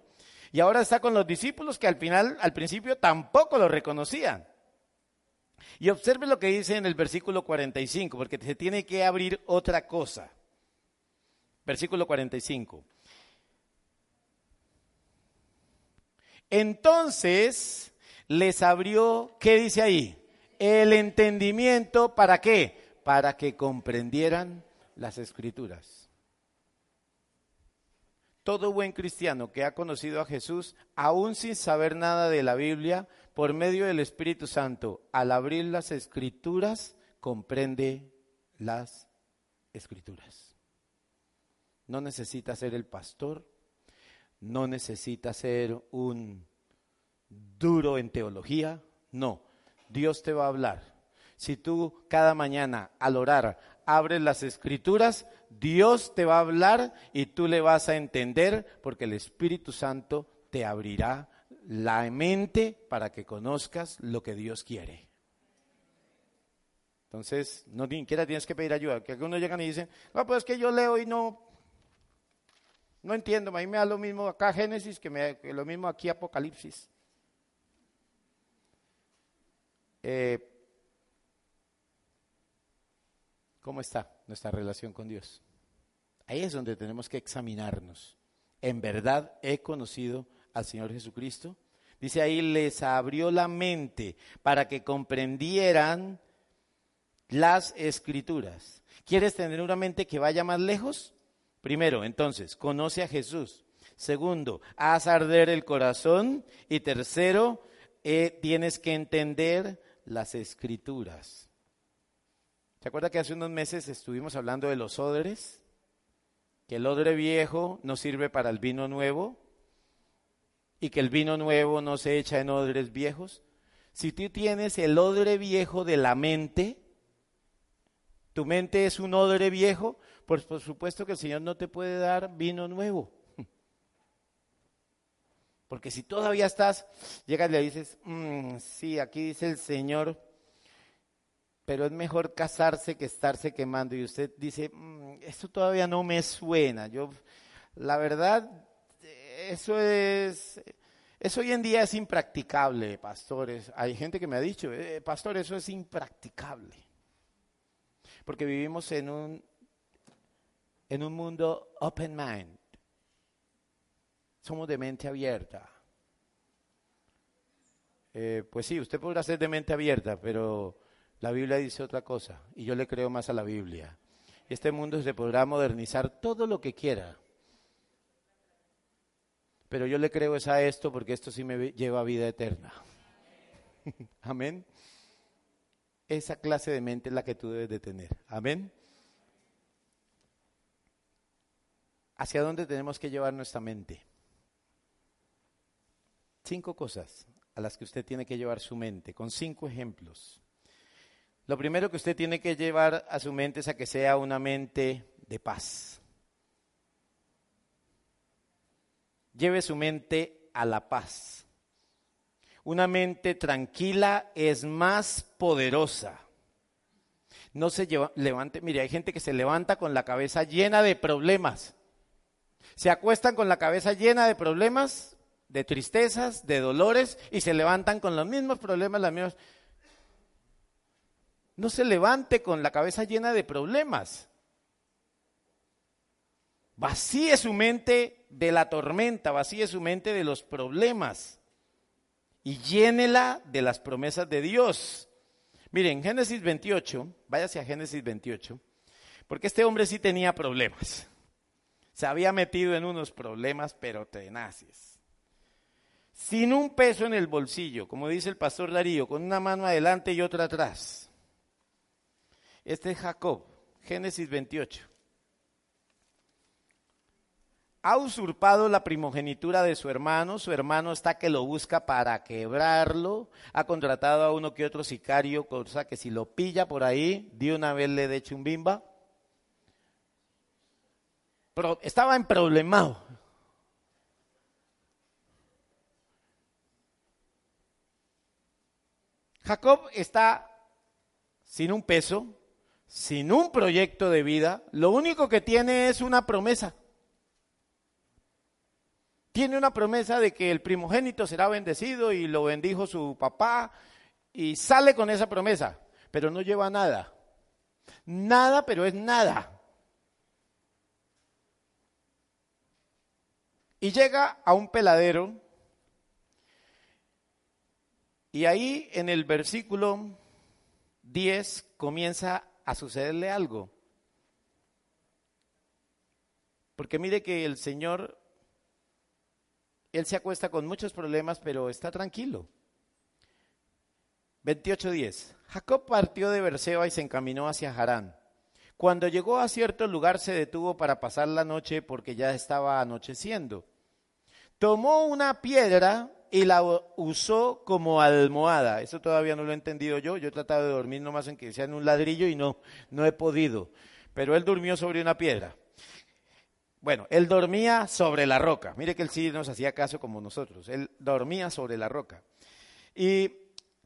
y ahora está con los discípulos que al final, al principio tampoco lo reconocían. Y observe lo que dice en el versículo 45, porque se tiene que abrir otra cosa. Versículo 45. Entonces les abrió, ¿qué dice ahí? El entendimiento, ¿para qué? Para que comprendieran las escrituras. Todo buen cristiano que ha conocido a Jesús, aún sin saber nada de la Biblia, por medio del Espíritu Santo, al abrir las escrituras, comprende las escrituras. No necesita ser el pastor, no necesita ser un duro en teología, no. Dios te va a hablar. Si tú cada mañana al orar abres las escrituras, Dios te va a hablar y tú le vas a entender porque el Espíritu Santo te abrirá la mente para que conozcas lo que Dios quiere. Entonces, no ni siquiera tienes que pedir ayuda. Que algunos llegan y dicen, no, pues es que yo leo y no, no entiendo. A mí me da lo mismo acá Génesis que, me, lo mismo aquí Apocalipsis. Eh, ¿Cómo está nuestra relación con Dios? Ahí es donde tenemos que examinarnos. ¿En verdad he conocido al Señor Jesucristo? Dice ahí, les abrió la mente para que comprendieran las escrituras. ¿Quieres tener una mente que vaya más lejos? Primero, entonces, conoce a Jesús. Segundo, haz arder el corazón. Y tercero, eh, tienes que entender las escrituras. ¿Se acuerda que hace unos meses estuvimos hablando de los odres? Que el odre viejo no sirve para el vino nuevo y que el vino nuevo no se echa en odres viejos. Si tú tienes el odre viejo de la mente, tu mente es un odre viejo, pues por supuesto que el Señor no te puede dar vino nuevo. [LAUGHS] Porque si todavía estás, llegas y le dices, mm, sí, aquí dice el Señor, pero es mejor casarse que estarse quemando. Y usted dice, mm, esto todavía no me suena. Yo, la verdad, eso es, eso hoy en día es impracticable, pastores. Hay gente que me ha dicho, eh, pastor, eso es impracticable porque vivimos en un, en un mundo open mind. Somos de mente abierta. Eh, pues sí, usted podrá ser de mente abierta, pero la Biblia dice otra cosa y yo le creo más a la Biblia. Este mundo se podrá modernizar todo lo que quiera. Pero yo le creo es a esto porque esto sí me lleva a vida eterna. [LAUGHS] Amén. Esa clase de mente es la que tú debes de tener. Amén. ¿Hacia dónde tenemos que llevar nuestra mente? Cinco cosas a las que usted tiene que llevar su mente, con cinco ejemplos. Lo primero que usted tiene que llevar a su mente es a que sea una mente de paz. Lleve su mente a la paz. Una mente tranquila es más poderosa. No se levante, mire, hay gente que se levanta con la cabeza llena de problemas. Se acuestan con la cabeza llena de problemas, de tristezas, de dolores y se levantan con los mismos problemas, las mismas. No se levante con la cabeza llena de problemas. Vacíe su mente de la tormenta, vacíe su mente de los problemas y llénela de las promesas de Dios. Miren, Génesis 28, váyase a Génesis 28, porque este hombre sí tenía problemas. Se había metido en unos problemas, pero tenaces. Sin un peso en el bolsillo, como dice el pastor Darío, con una mano adelante y otra atrás. Este es Jacob, Génesis 28 ha usurpado la primogenitura de su hermano, su hermano está que lo busca para quebrarlo, ha contratado a uno que otro sicario, cosa que si lo pilla por ahí, de una vez le de chumbimba. Pero estaba en problemado. Jacob está sin un peso, sin un proyecto de vida, lo único que tiene es una promesa tiene una promesa de que el primogénito será bendecido y lo bendijo su papá y sale con esa promesa, pero no lleva nada. Nada, pero es nada. Y llega a un peladero y ahí en el versículo 10 comienza a sucederle algo. Porque mire que el Señor él se acuesta con muchos problemas, pero está tranquilo. 28.10. Jacob partió de Berseba y se encaminó hacia Harán. Cuando llegó a cierto lugar se detuvo para pasar la noche porque ya estaba anocheciendo. Tomó una piedra y la usó como almohada. Eso todavía no lo he entendido yo. Yo he tratado de dormir nomás en que sea en un ladrillo y no, no he podido. Pero él durmió sobre una piedra. Bueno, él dormía sobre la roca. Mire que él sí nos hacía caso como nosotros. Él dormía sobre la roca. Y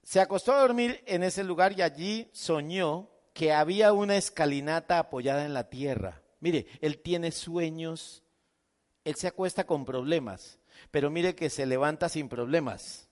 se acostó a dormir en ese lugar y allí soñó que había una escalinata apoyada en la tierra. Mire, él tiene sueños, él se acuesta con problemas, pero mire que se levanta sin problemas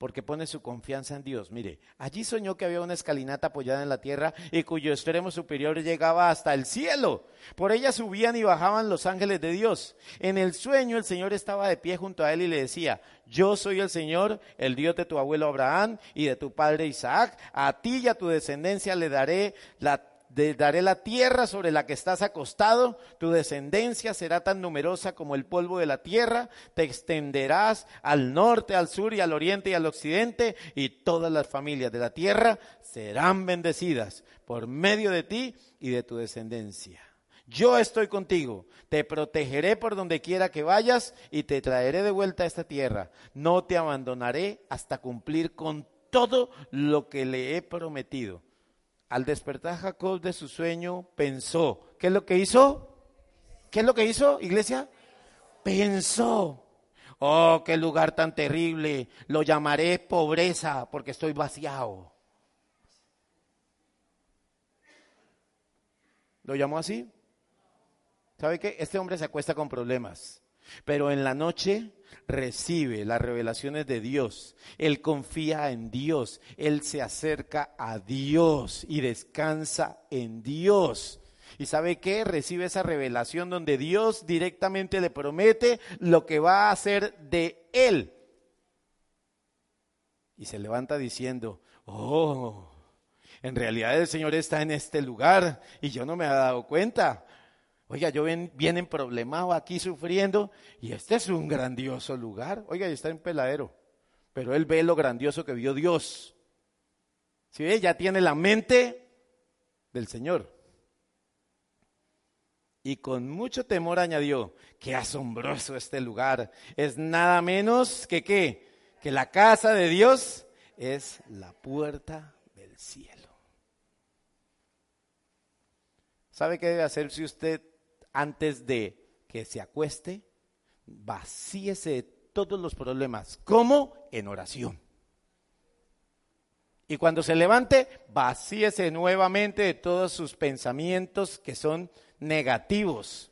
porque pone su confianza en Dios. Mire, allí soñó que había una escalinata apoyada en la tierra y cuyo extremo superior llegaba hasta el cielo. Por ella subían y bajaban los ángeles de Dios. En el sueño el Señor estaba de pie junto a él y le decía, yo soy el Señor, el Dios de tu abuelo Abraham y de tu padre Isaac. A ti y a tu descendencia le daré la daré la tierra sobre la que estás acostado, tu descendencia será tan numerosa como el polvo de la tierra, te extenderás al norte, al sur y al oriente y al occidente, y todas las familias de la tierra serán bendecidas por medio de ti y de tu descendencia. Yo estoy contigo, te protegeré por donde quiera que vayas y te traeré de vuelta a esta tierra. No te abandonaré hasta cumplir con todo lo que le he prometido. Al despertar Jacob de su sueño, pensó. ¿Qué es lo que hizo? ¿Qué es lo que hizo, iglesia? Pensó. Oh, qué lugar tan terrible. Lo llamaré pobreza porque estoy vaciado. ¿Lo llamó así? ¿Sabe qué? Este hombre se acuesta con problemas. Pero en la noche recibe las revelaciones de Dios. Él confía en Dios. Él se acerca a Dios y descansa en Dios. ¿Y sabe qué? Recibe esa revelación donde Dios directamente le promete lo que va a hacer de él. Y se levanta diciendo, oh, en realidad el Señor está en este lugar y yo no me he dado cuenta. Oiga, yo ven, vienen problemado aquí sufriendo y este es un grandioso lugar. Oiga, y está en peladero, pero él ve lo grandioso que vio Dios. Si ve, ya tiene la mente del Señor. Y con mucho temor añadió, qué asombroso este lugar. Es nada menos que qué, que la casa de Dios es la puerta del cielo. ¿Sabe qué debe hacer si usted antes de que se acueste, vacíese de todos los problemas. ¿Cómo? En oración. Y cuando se levante, vacíese nuevamente de todos sus pensamientos que son negativos.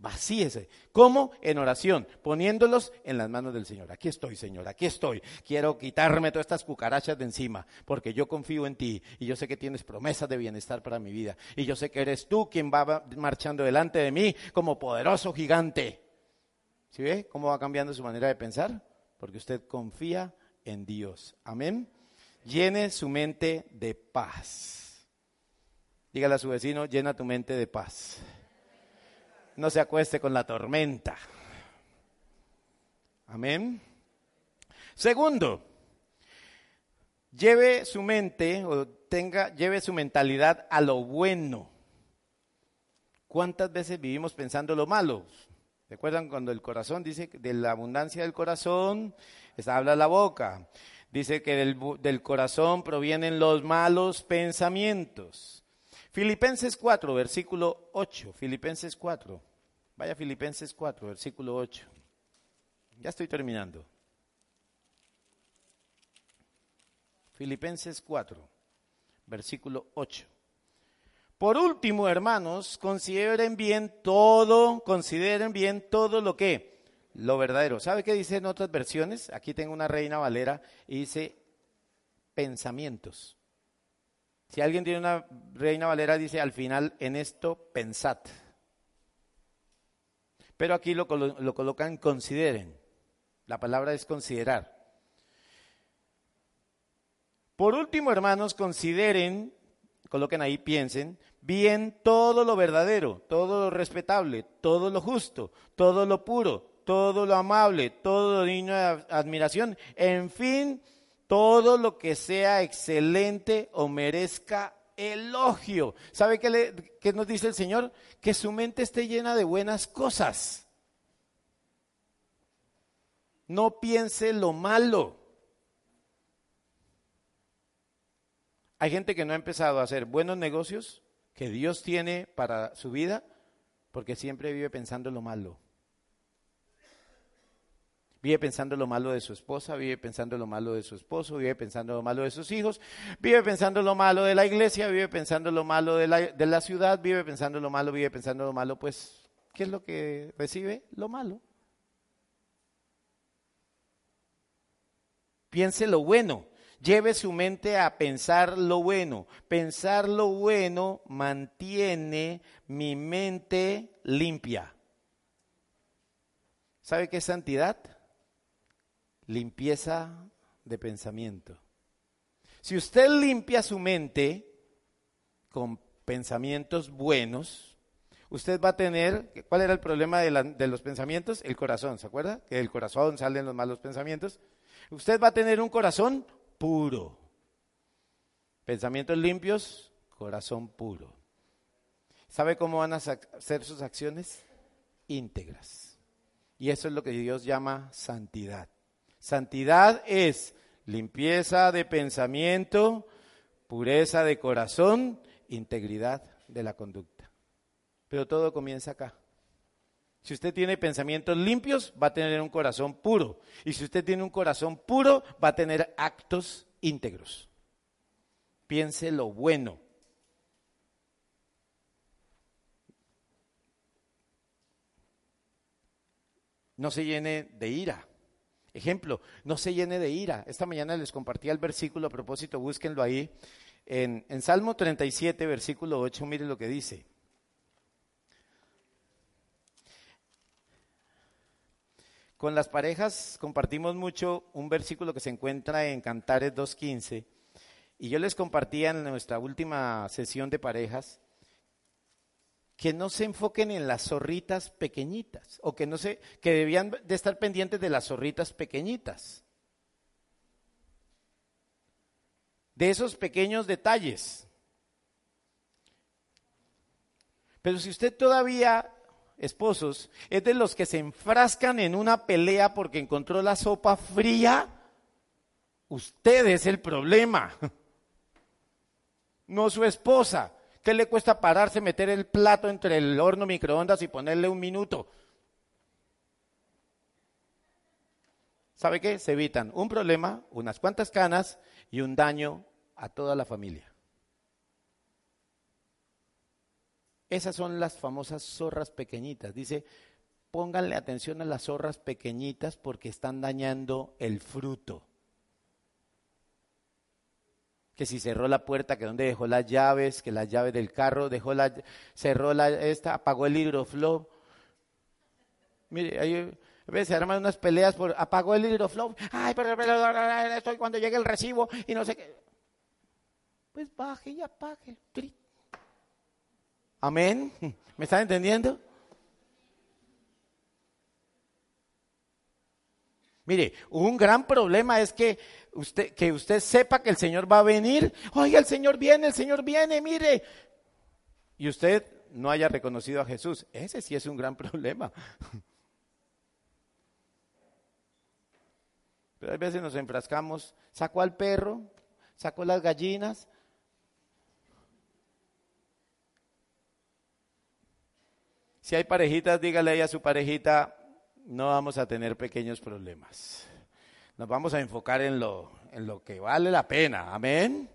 Vacíese. ¿Cómo? En oración, poniéndolos en las manos del Señor. Aquí estoy, Señor, aquí estoy. Quiero quitarme todas estas cucarachas de encima, porque yo confío en ti y yo sé que tienes promesas de bienestar para mi vida. Y yo sé que eres tú quien va marchando delante de mí como poderoso gigante. ¿Sí ve cómo va cambiando su manera de pensar? Porque usted confía en Dios. Amén. Llene su mente de paz. Dígale a su vecino, llena tu mente de paz no se acueste con la tormenta. Amén. Segundo, lleve su mente o tenga, lleve su mentalidad a lo bueno. ¿Cuántas veces vivimos pensando lo malo? ¿Recuerdan cuando el corazón dice de la abundancia del corazón habla la boca? Dice que del, del corazón provienen los malos pensamientos. Filipenses 4, versículo 8. Filipenses 4. Vaya Filipenses 4, versículo 8. Ya estoy terminando. Filipenses 4, versículo 8. Por último, hermanos, consideren bien todo, consideren bien todo lo que, lo verdadero. ¿Sabe qué dice en otras versiones? Aquí tengo una reina valera y dice pensamientos. Si alguien tiene una reina valera, dice al final, en esto pensad. Pero aquí lo, lo colocan consideren. La palabra es considerar. Por último, hermanos, consideren, coloquen ahí, piensen, bien todo lo verdadero, todo lo respetable, todo lo justo, todo lo puro, todo lo amable, todo lo digno de admiración, en fin, todo lo que sea excelente o merezca elogio. ¿Sabe qué, le, nos dice el Señor? Que su mente esté llena de buenas cosas. No piense lo malo. Hay gente que no ha empezado a hacer buenos negocios que Dios tiene para su vida porque siempre vive pensando lo malo. Vive pensando lo malo de su esposa, vive pensando lo malo de su esposo, vive pensando lo malo de sus hijos, vive pensando lo malo de la iglesia, vive pensando lo malo de la, de la ciudad, vive pensando lo malo, vive pensando lo malo. Pues, ¿qué es lo que recibe? Lo malo. Piense lo bueno. Lleve su mente a pensar lo bueno. Pensar lo bueno mantiene mi mente limpia. ¿Sabe qué es santidad? Limpieza de pensamiento. Si usted limpia su mente con pensamientos buenos, usted va a tener, ¿cuál era el problema de, los pensamientos? El corazón, ¿se acuerda? Que del corazón salen los malos pensamientos. Usted va a tener un corazón puro. Pensamientos limpios, corazón puro. ¿Sabe cómo van a ser sus acciones? Íntegras. Y eso es lo que Dios llama santidad. Santidad es limpieza de pensamiento, pureza de corazón, integridad de la conducta. Pero todo comienza acá. Si usted tiene pensamientos limpios, va a tener un corazón puro. Y si usted tiene un corazón puro, va a tener actos íntegros. Piense lo bueno. No se llene de ira. Ejemplo, no se llene de ira. Esta mañana les compartí el versículo a propósito, búsquenlo ahí. En, en Salmo 37, versículo 8, mire lo que dice. Con las parejas compartimos mucho un versículo que se encuentra en Cantares 2.15 y yo les compartía en nuestra última sesión de parejas que no se enfoquen en las zorritas pequeñitas o que no se que debían de estar pendientes de las zorritas pequeñitas. De esos pequeños detalles. Pero si usted todavía esposos, es de los que se enfrascan en una pelea porque encontró la sopa fría, usted es el problema, [LAUGHS] no su esposa. ¿Qué le cuesta pararse, meter el plato entre el horno microondas y ponerle un minuto? ¿Sabe qué? Se evitan un problema, unas cuantas canas y un daño a toda la familia. Esas son las famosas zorras pequeñitas. Dice, pónganle atención a las zorras pequeñitas porque están dañando el fruto. Que si cerró la puerta, que donde dejó las llaves, que las llaves del carro, dejó la, cerró la, esta, apagó el hidroflow. Mire, veces se arman unas peleas por apagó el hidroflow. Ay, pero, estoy cuando llegue el recibo y no sé qué. Pues baje y apague. Amén. ¿Me están entendiendo? Mire, un gran problema es que usted, que usted sepa que el Señor va a venir. Oye, el Señor viene, el Señor viene, mire. Y usted no haya reconocido a Jesús. Ese sí es un gran [LAUGHS] problema. Pero a veces nos enfrascamos, sacó al perro, sacó las gallinas, Si hay parejitas, dígale ahí a su parejita, no vamos a tener pequeños problemas. Nos vamos a enfocar en lo, en lo que vale la pena. Amén.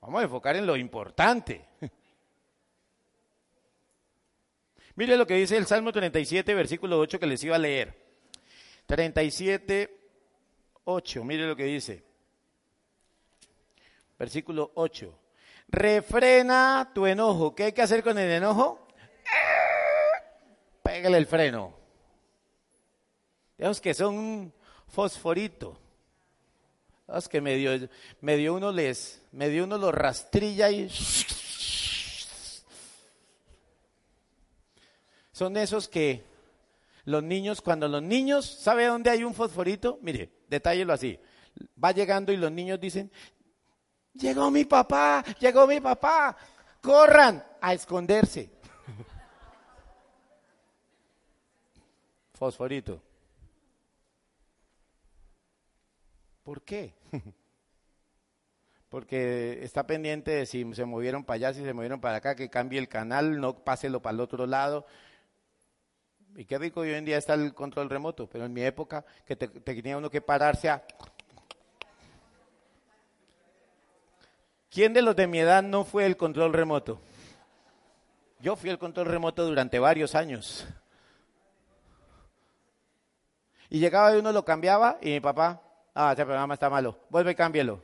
Vamos a enfocar en lo importante. [LAUGHS] Mire lo que dice el Salmo 37, versículo 8 que les iba a leer. 37, 8, mire lo que dice. Versículo 8. Refrena tu enojo. ¿Qué hay que hacer con el enojo? Pégale el freno. Digamos que son un fosforito. Digamos que medio, uno les, medio uno lo rastrilla y son esos que los niños, cuando los niños, ¿sabe dónde hay un fosforito? Mire, detállelo así. Va llegando y los niños dicen, Llegó mi papá, llegó mi papá. Corran a esconderse. fosforito. ¿Por qué? [LAUGHS] Porque está pendiente de si se movieron para allá, si se movieron para acá, que cambie el canal, no páselo para el otro lado. Y qué rico hoy en día está el control remoto, pero en mi época que te, tenía uno que pararse a... ¿Quién de los de mi edad no fue el control remoto? Yo fui el control remoto durante varios años. Y llegaba y uno lo cambiaba y mi papá, ah, ese programa está malo, vuelve y cámbielo.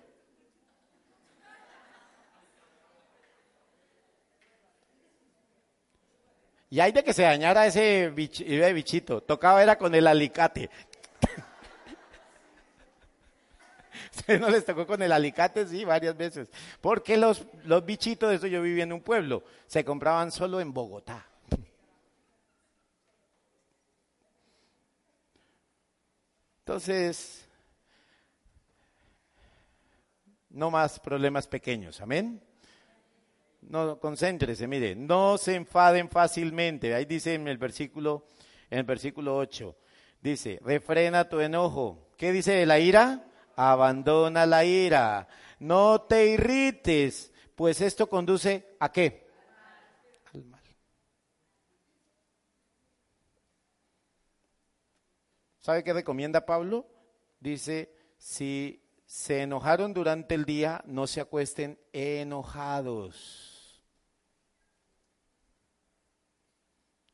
Y hay de que se dañara ese bichito, tocaba era con el alicate. [LAUGHS] no les tocó con el alicate? Sí, varias veces. Porque los, los bichitos, eso yo vivía en un pueblo, se compraban solo en Bogotá. Entonces, no más problemas pequeños, amén. No, concéntrese, mire, no se enfaden fácilmente. Ahí dice en el versículo, en el versículo 8, dice, refrena tu enojo. ¿Qué dice de la ira? Abandona la ira. No te irrites, pues esto conduce a qué? ¿Sabe qué recomienda Pablo? Dice, si se enojaron durante el día, no se acuesten enojados.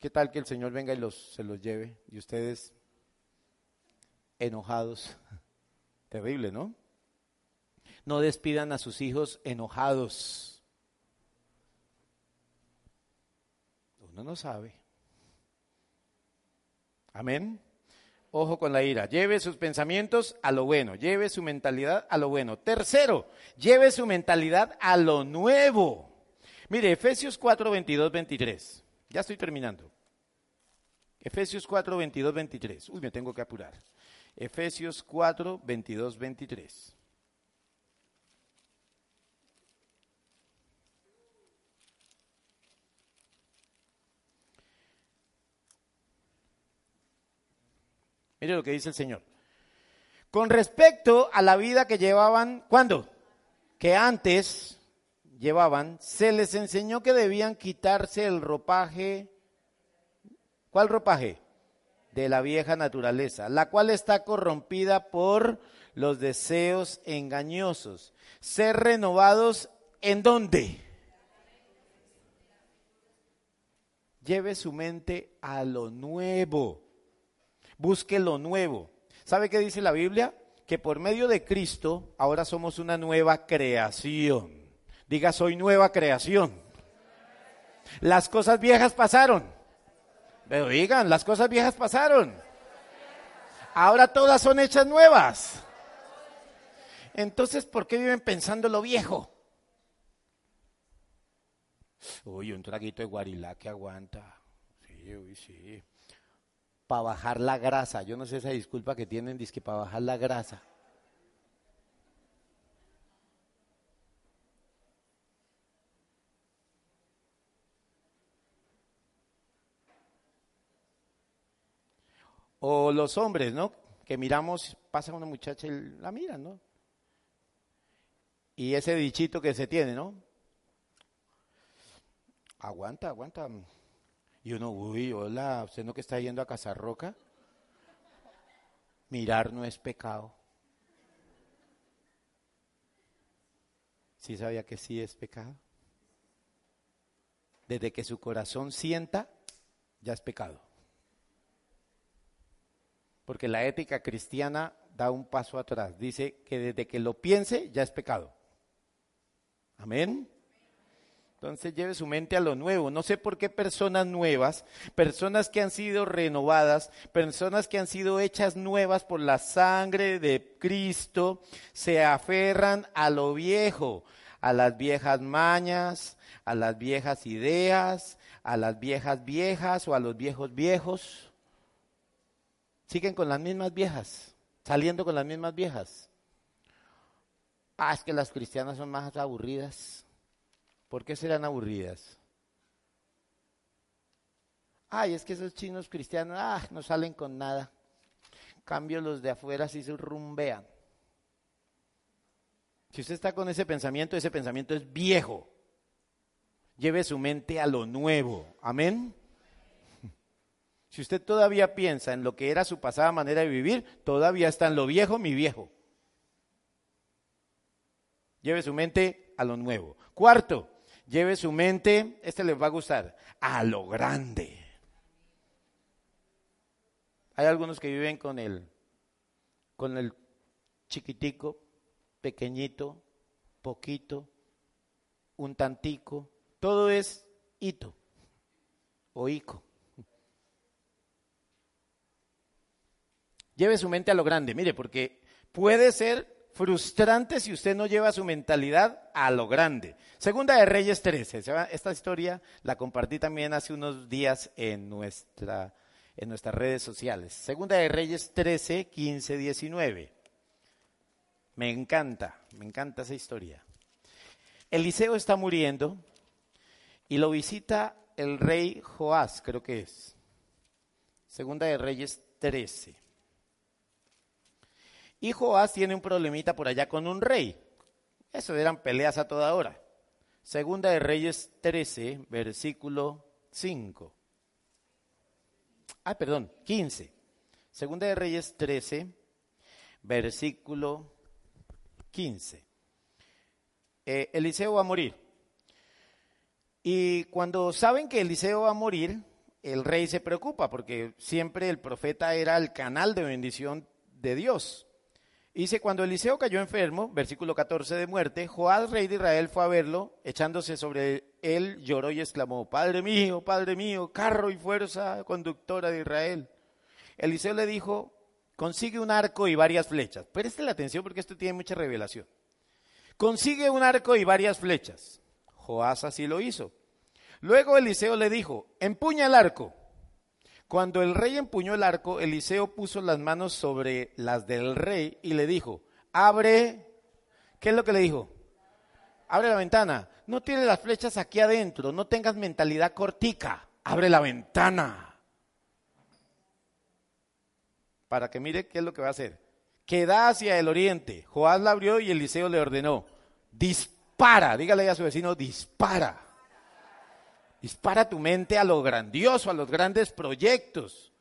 ¿Qué tal que el Señor venga y los, se los lleve y ustedes enojados? [LAUGHS] Terrible, ¿no? No despidan a sus hijos enojados. Uno no sabe. Amén. Ojo con la ira. Lleve sus pensamientos a lo bueno. Lleve su mentalidad a lo bueno. Tercero, lleve su mentalidad a lo nuevo. Mire, Efesios 4, 22, 23. Ya estoy terminando. Efesios 4, 22, 23. Uy, me tengo que apurar. Efesios 4, 22, 23. Mire lo que dice el Señor. Con respecto a la vida que llevaban, ¿cuándo? Que antes llevaban, se les enseñó que debían quitarse el ropaje. ¿Cuál ropaje? De la vieja naturaleza, la cual está corrompida por los deseos engañosos. Ser renovados en dónde? Lleve su mente a lo nuevo busque lo nuevo. ¿Sabe qué dice la Biblia? Que por medio de Cristo ahora somos una nueva creación. Diga, soy nueva creación. Las cosas viejas pasaron. Pero digan, las cosas viejas pasaron. Ahora todas son hechas nuevas. Entonces, ¿por qué viven pensando lo viejo? Uy, un traguito de guarilá que aguanta. Sí, uy, sí para bajar la grasa. Yo no sé esa disculpa que tienen, que para bajar la grasa. O los hombres, ¿no? Que miramos, pasa una muchacha y la miran, ¿no? Y ese dichito que se tiene, ¿no? Aguanta, aguanta. Y uno, uy, hola, usted no que está yendo a Casarroca. Mirar no es pecado. ¿Sí sabía que sí es pecado? Desde que su corazón sienta, ya es pecado. Porque la ética cristiana da un paso atrás. Dice que desde que lo piense, ya es pecado. Amén. Entonces lleve su mente a lo nuevo. No sé por qué personas nuevas, personas que han sido renovadas, personas que han sido hechas nuevas por la sangre de Cristo, se aferran a lo viejo, a las viejas mañas, a las viejas ideas, a las viejas viejas o a los viejos viejos. Siguen con las mismas viejas, saliendo con las mismas viejas. Ah, es que las cristianas son más aburridas. ¿Por qué serán aburridas? Ay, es que esos chinos cristianos, ah, no salen con nada. Cambio los de afuera sí se rumbean. Si usted está con ese pensamiento, ese pensamiento es viejo. Lleve su mente a lo nuevo. Amén. Si usted todavía piensa en lo que era su pasada manera de vivir, todavía está en lo viejo, mi viejo. Lleve su mente a lo nuevo. Cuarto, lleve su mente, este les va a gustar, a lo grande. Hay algunos que viven con el, con el chiquitico, pequeñito, poquito, un tantico, todo es hito o ico. Lleve su mente a lo grande, mire, porque puede ser frustrante si usted no lleva su mentalidad a lo grande. Segunda de Reyes 13. Esta historia la compartí también hace unos días en, nuestra, en nuestras redes sociales. Segunda de Reyes 13, 15, 19. Me encanta, me encanta esa historia. Eliseo está muriendo y lo visita el rey Joás, creo que es. Segunda de Reyes 13. Y Joás tiene un problemita por allá con un rey. Eso eran peleas a toda hora. Segunda de Reyes 13, versículo 5. Ah, perdón, 15. Segunda de Reyes 13, versículo 15. Eh, Eliseo va a morir. Y cuando saben que Eliseo va a morir, el rey se preocupa porque siempre el profeta era el canal de bendición de Dios. Dice, cuando Eliseo cayó enfermo, versículo 14 de muerte, Joás, rey de Israel, fue a verlo, echándose sobre él, lloró y exclamó, Padre mío, Padre mío, carro y fuerza conductora de Israel. Eliseo le dijo, consigue un arco y varias flechas. Preste la atención porque esto tiene mucha revelación. Consigue un arco y varias flechas. Joás así lo hizo. Luego Eliseo le dijo, empuña el arco. Cuando el rey empuñó el arco, Eliseo puso las manos sobre las del rey y le dijo, abre, ¿qué es lo que le dijo? Abre la ventana. No tienes las flechas aquí adentro, no tengas mentalidad cortica, abre la ventana. Para que mire qué es lo que va a hacer. Queda hacia el oriente. Joás la abrió y Eliseo le ordenó, dispara, dígale a su vecino, dispara. Dispara tu mente a lo grandioso, a los grandes proyectos.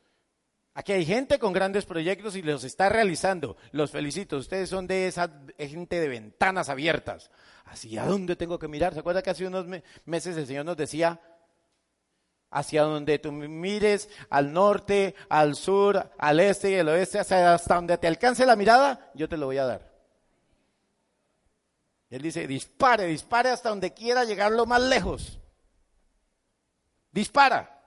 Aquí hay gente con grandes proyectos y los está realizando. Los felicito. Ustedes son de esa gente de ventanas abiertas. ¿Hacia dónde tengo que mirar? ¿Se acuerda que hace unos meses el Señor nos decía, hacia donde tú mires, al norte, al sur, al este y al oeste, hasta donde te alcance la mirada, yo te lo voy a dar. Él dice, dispare, dispare hasta donde quiera llegar lo más lejos dispara.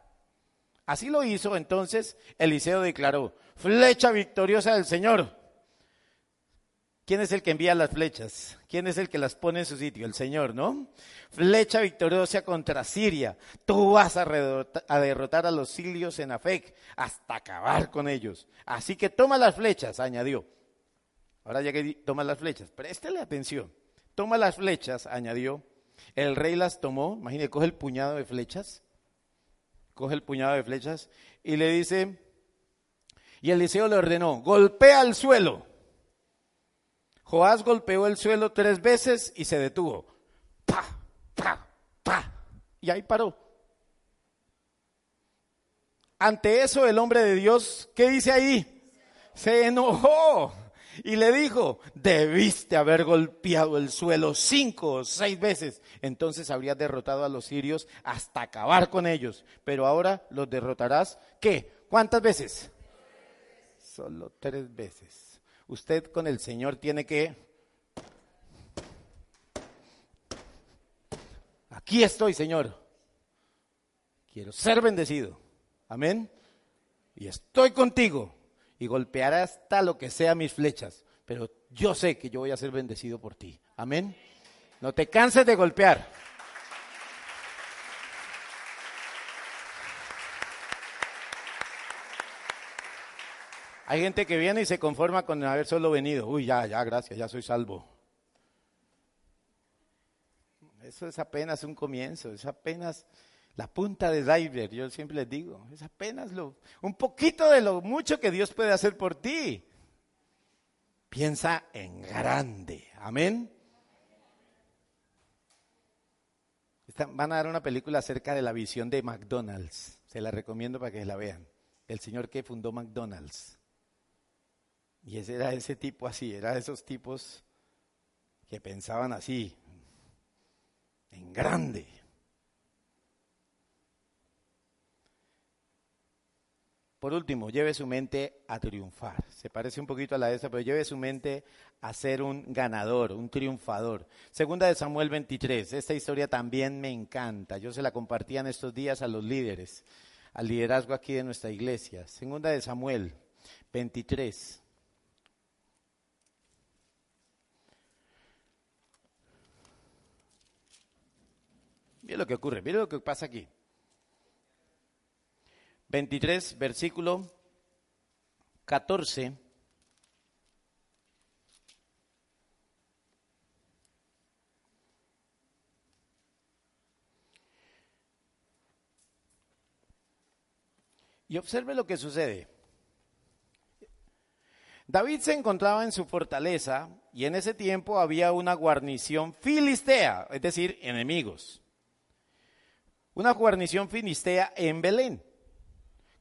Así lo hizo, entonces Eliseo declaró, flecha victoriosa del Señor. ¿Quién es el que envía las flechas? ¿Quién es el que las pone en su sitio? El Señor, ¿no? Flecha victoriosa contra Siria. Tú vas a, derrotar a los sirios en Afec hasta acabar con ellos. Así que toma las flechas, añadió. Ahora ya que toma las flechas, préstele atención. Toma las flechas, añadió. El rey las tomó, imagínate, coge el puñado de flechas coge el puñado de flechas y le dice, y Eliseo le ordenó, golpea el suelo. Joás golpeó el suelo tres veces y se detuvo. Pa, pa, pa. Y ahí paró. Ante eso el hombre de Dios, ¿qué dice ahí? Se enojó y le dijo, debiste haber golpeado el suelo cinco o seis veces, entonces habrías derrotado a los sirios hasta acabar con ellos, pero ahora los derrotarás, ¿qué? ¿Cuántas veces? Solo tres veces. Usted con el Señor tiene que... Aquí estoy, Señor. Quiero ser bendecido. Amén. Y estoy contigo y golpearé hasta lo que sea mis flechas, pero yo sé que yo voy a ser bendecido por ti. Amén. No te canses de golpear. Hay gente que viene y se conforma con haber solo venido. Uy, ya, ya, gracias, ya soy salvo. Eso es apenas un comienzo, es apenas la punta de Diver, yo siempre les digo, es apenas lo, un poquito de lo mucho que Dios puede hacer por ti. Piensa en grande. Amén. Van a dar una película acerca de la visión de McDonald's. Se la recomiendo para que la vean. El señor que fundó McDonald's. Y ese era ese tipo así, era esos tipos que pensaban así, en grande. Por último, lleve su mente a triunfar. Se parece un poquito a la de esa, pero lleve su mente a ser un ganador, un triunfador. Segunda de Samuel 23. Esta historia también me encanta. Yo se la compartía en estos días a los líderes, al liderazgo aquí de nuestra iglesia. Segunda de Samuel 23. Mire lo que ocurre, mire lo que pasa aquí. 23, versículo 14. Y observe lo que sucede. David se encontraba en su fortaleza y en ese tiempo había una guarnición filistea, es decir, enemigos. Una guarnición filistea en Belén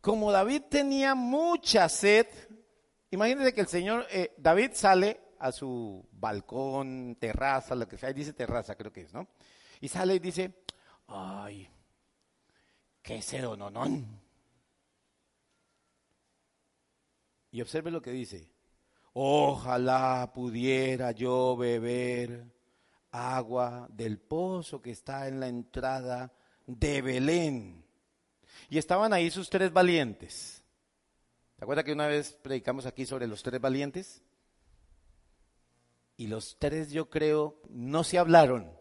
como David tenía mucha sed, imagínense que el señor eh, David sale a su balcón, terraza, lo que sea, dice terraza creo que es, ¿no? Y sale y dice, ay, qué sedononón. Y observe lo que dice, ojalá pudiera yo beber agua del pozo que está en la entrada de Belén y estaban ahí sus tres valientes. ¿Se acuerda que una vez predicamos aquí sobre los tres valientes? Y los tres, yo creo, no se hablaron.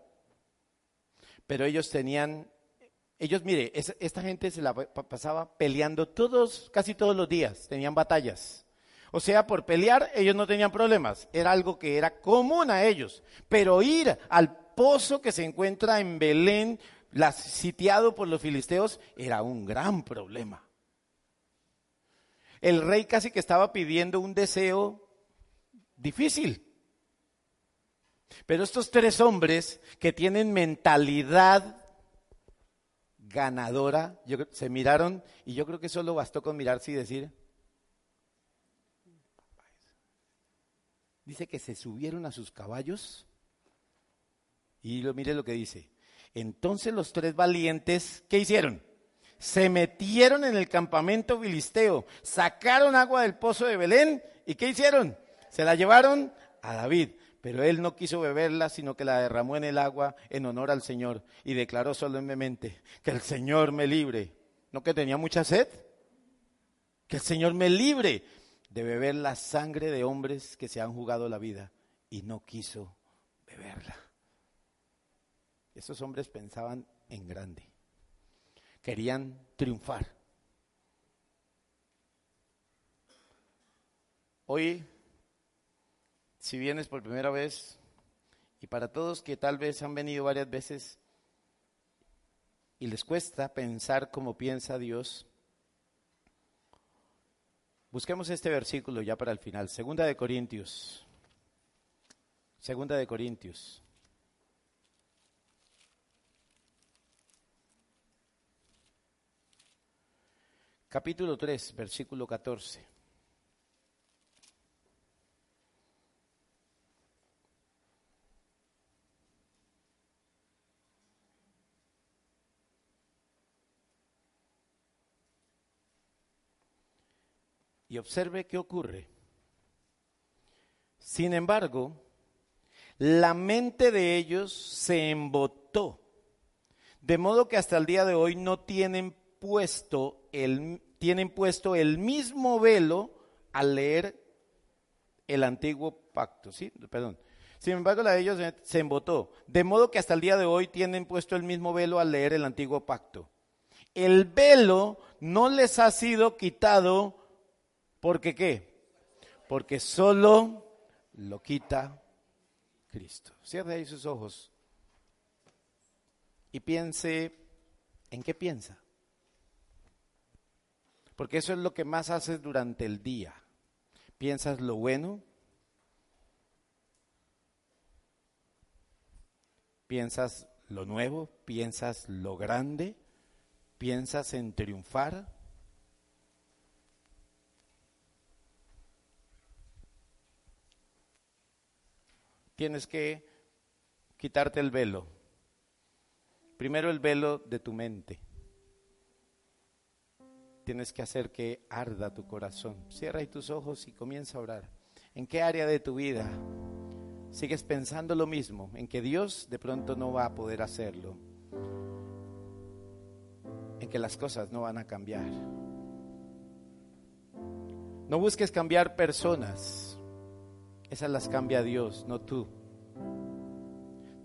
Pero ellos tenían, ellos, mire, esta gente se la pasaba peleando todos, casi todos los días, tenían batallas. O sea, por pelear ellos no tenían problemas, era algo que era común a ellos. Pero ir al pozo que se encuentra en Belén sitiado por los filisteos, era un gran problema. El rey casi que estaba pidiendo un deseo difícil. Pero estos tres hombres que tienen mentalidad ganadora, se miraron y yo creo que solo bastó con mirarse y decir, dice que se subieron a sus caballos y lo, mire lo que dice, entonces los tres valientes, ¿qué hicieron? Se metieron en el campamento filisteo, sacaron agua del pozo de Belén y ¿qué hicieron? Se la llevaron a David, pero él no quiso beberla, sino que la derramó en el agua en honor al Señor y declaró solemnemente, que el Señor me libre. ¿No que tenía mucha sed? Que el Señor me libre de beber la sangre de hombres que se han jugado la vida y no quiso beberla. Esos hombres pensaban en grande. Querían triunfar. Hoy, si vienes por primera vez, y para todos que tal vez han venido varias veces y les cuesta pensar como piensa Dios, busquemos este versículo ya para el final. Segunda de Corintios. Segunda de Corintios. Capítulo 3, versículo 14. Y observe qué ocurre. Sin embargo, la mente de ellos se embotó, de modo que hasta el día de hoy no tienen puesto el, tienen puesto el mismo velo al leer el antiguo pacto, ¿sí? Perdón. Sin embargo, la de ellos se embotó, de modo que hasta el día de hoy tienen puesto el mismo velo al leer el antiguo pacto. El velo no les ha sido quitado porque qué? Porque solo lo quita Cristo. Cierre ahí sus ojos y piense en qué piensa. Porque eso es lo que más haces durante el día. Piensas lo bueno, piensas lo nuevo, piensas lo grande, piensas en triunfar. Tienes que quitarte el velo. Primero el velo de tu mente. Tienes que hacer que arda tu corazón. Cierra ahí tus ojos y comienza a orar. ¿En qué área de tu vida sigues pensando lo mismo? En que Dios de pronto no va a poder hacerlo. En que las cosas no van a cambiar. No busques cambiar personas. Esas las cambia Dios, no tú.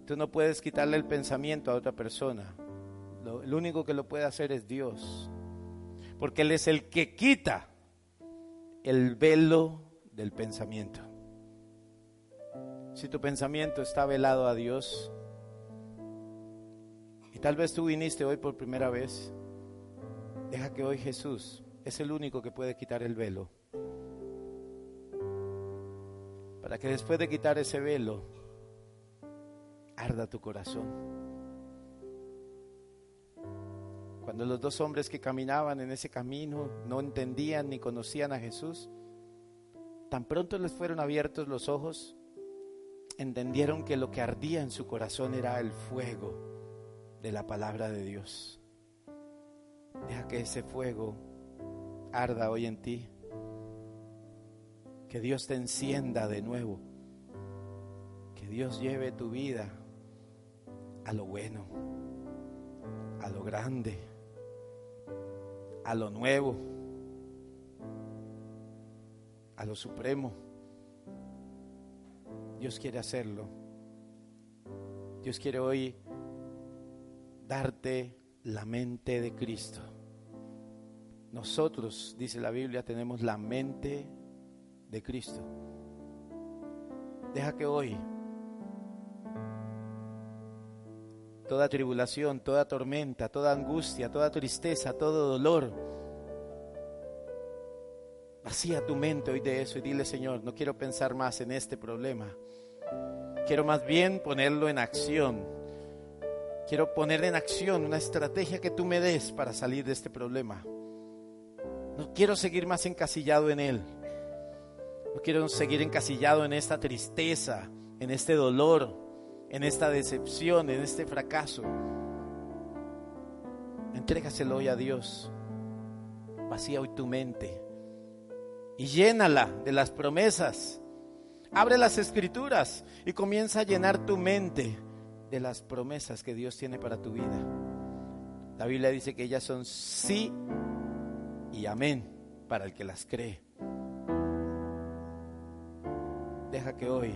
Tú no puedes quitarle el pensamiento a otra persona. Lo, el único que lo puede hacer es Dios. Porque Él es el que quita el velo del pensamiento. Si tu pensamiento está velado a Dios, y tal vez tú viniste hoy por primera vez, deja que hoy Jesús es el único que puede quitar el velo. Para que después de quitar ese velo, arda tu corazón. Cuando los dos hombres que caminaban en ese camino no entendían ni conocían a Jesús, tan pronto les fueron abiertos los ojos, entendieron que lo que ardía en su corazón era el fuego de la palabra de Dios. Deja que ese fuego arda hoy en ti. Que Dios te encienda de nuevo. Que Dios lleve tu vida a lo bueno, a lo grande, a lo nuevo, a lo supremo. Dios quiere hacerlo. Dios quiere hoy darte la mente de Cristo. Nosotros, dice la Biblia, tenemos la mente de Cristo. Deja que hoy toda tribulación, toda tormenta, toda angustia, toda tristeza, todo dolor. Vacía tu mente hoy de eso y dile, Señor, no quiero pensar más en este problema. Quiero más bien ponerlo en acción. Quiero poner en acción una estrategia que tú me des para salir de este problema. No quiero seguir más encasillado en él. No quiero seguir encasillado en esta tristeza, en este dolor, en esta decepción, en este fracaso. Entrégaselo hoy a Dios. Vacía hoy tu mente y llénala de las promesas. Abre las escrituras y comienza a llenar tu mente de las promesas que Dios tiene para tu vida. La Biblia dice que ellas son sí y amén para el que las cree. Deja que hoy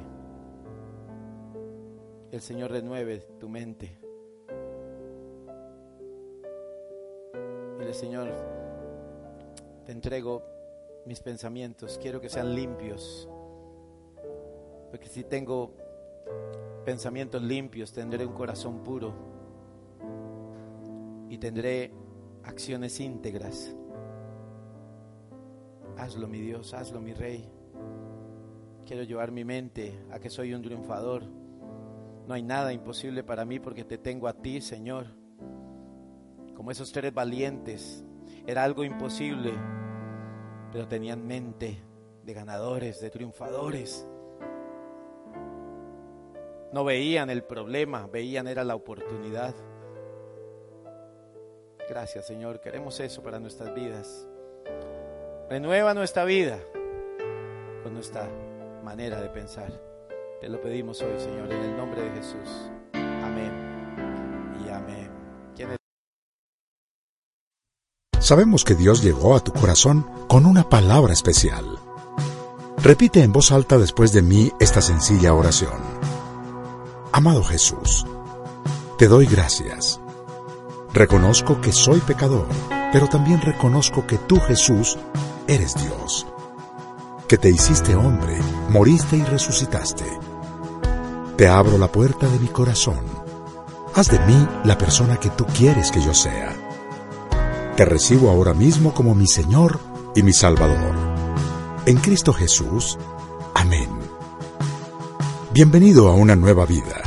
el Señor renueve tu mente. Dile, Señor, te entrego mis pensamientos, quiero que sean limpios. Porque si tengo pensamientos limpios, tendré un corazón puro y tendré acciones íntegras. Hazlo, mi Dios, hazlo, mi Rey. Quiero llevar mi mente a que soy un triunfador no hay nada imposible para mí porque te tengo a ti, Señor. Como esos tres valientes. Era algo imposible, pero tenían mente de ganadores, de triunfadores. No veían el problema, veían era la oportunidad. Gracias, Señor. Queremos eso para nuestras vidas. Renueva nuestra vida con nuestra manera de pensar. Te lo pedimos hoy, Señor, en el nombre de Jesús. Amén y amén. Sabemos que Dios llegó a tu corazón con una palabra especial. Repite en voz alta después de mí esta sencilla oración. Amado Jesús, te doy gracias. Reconozco que soy pecador, pero también reconozco que tú, Jesús, eres Dios, que te hiciste hombre, moriste y resucitaste te abro la puerta de mi corazón. Haz de mí la persona que tú quieres que yo sea. Te recibo ahora mismo como mi Señor y mi Salvador. En Cristo Jesús. Amén. Bienvenido a una nueva vida.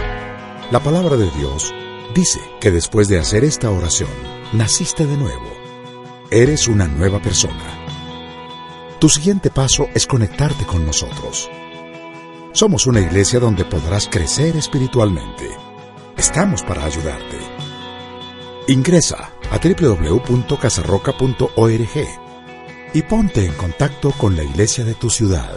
La palabra de Dios Dice que después de hacer esta oración, naciste de nuevo. Eres una nueva persona. Tu siguiente paso es conectarte con nosotros. Somos una iglesia donde podrás crecer espiritualmente. Estamos para ayudarte. Ingresa a www.casarroca.org y ponte en contacto con la iglesia de tu ciudad.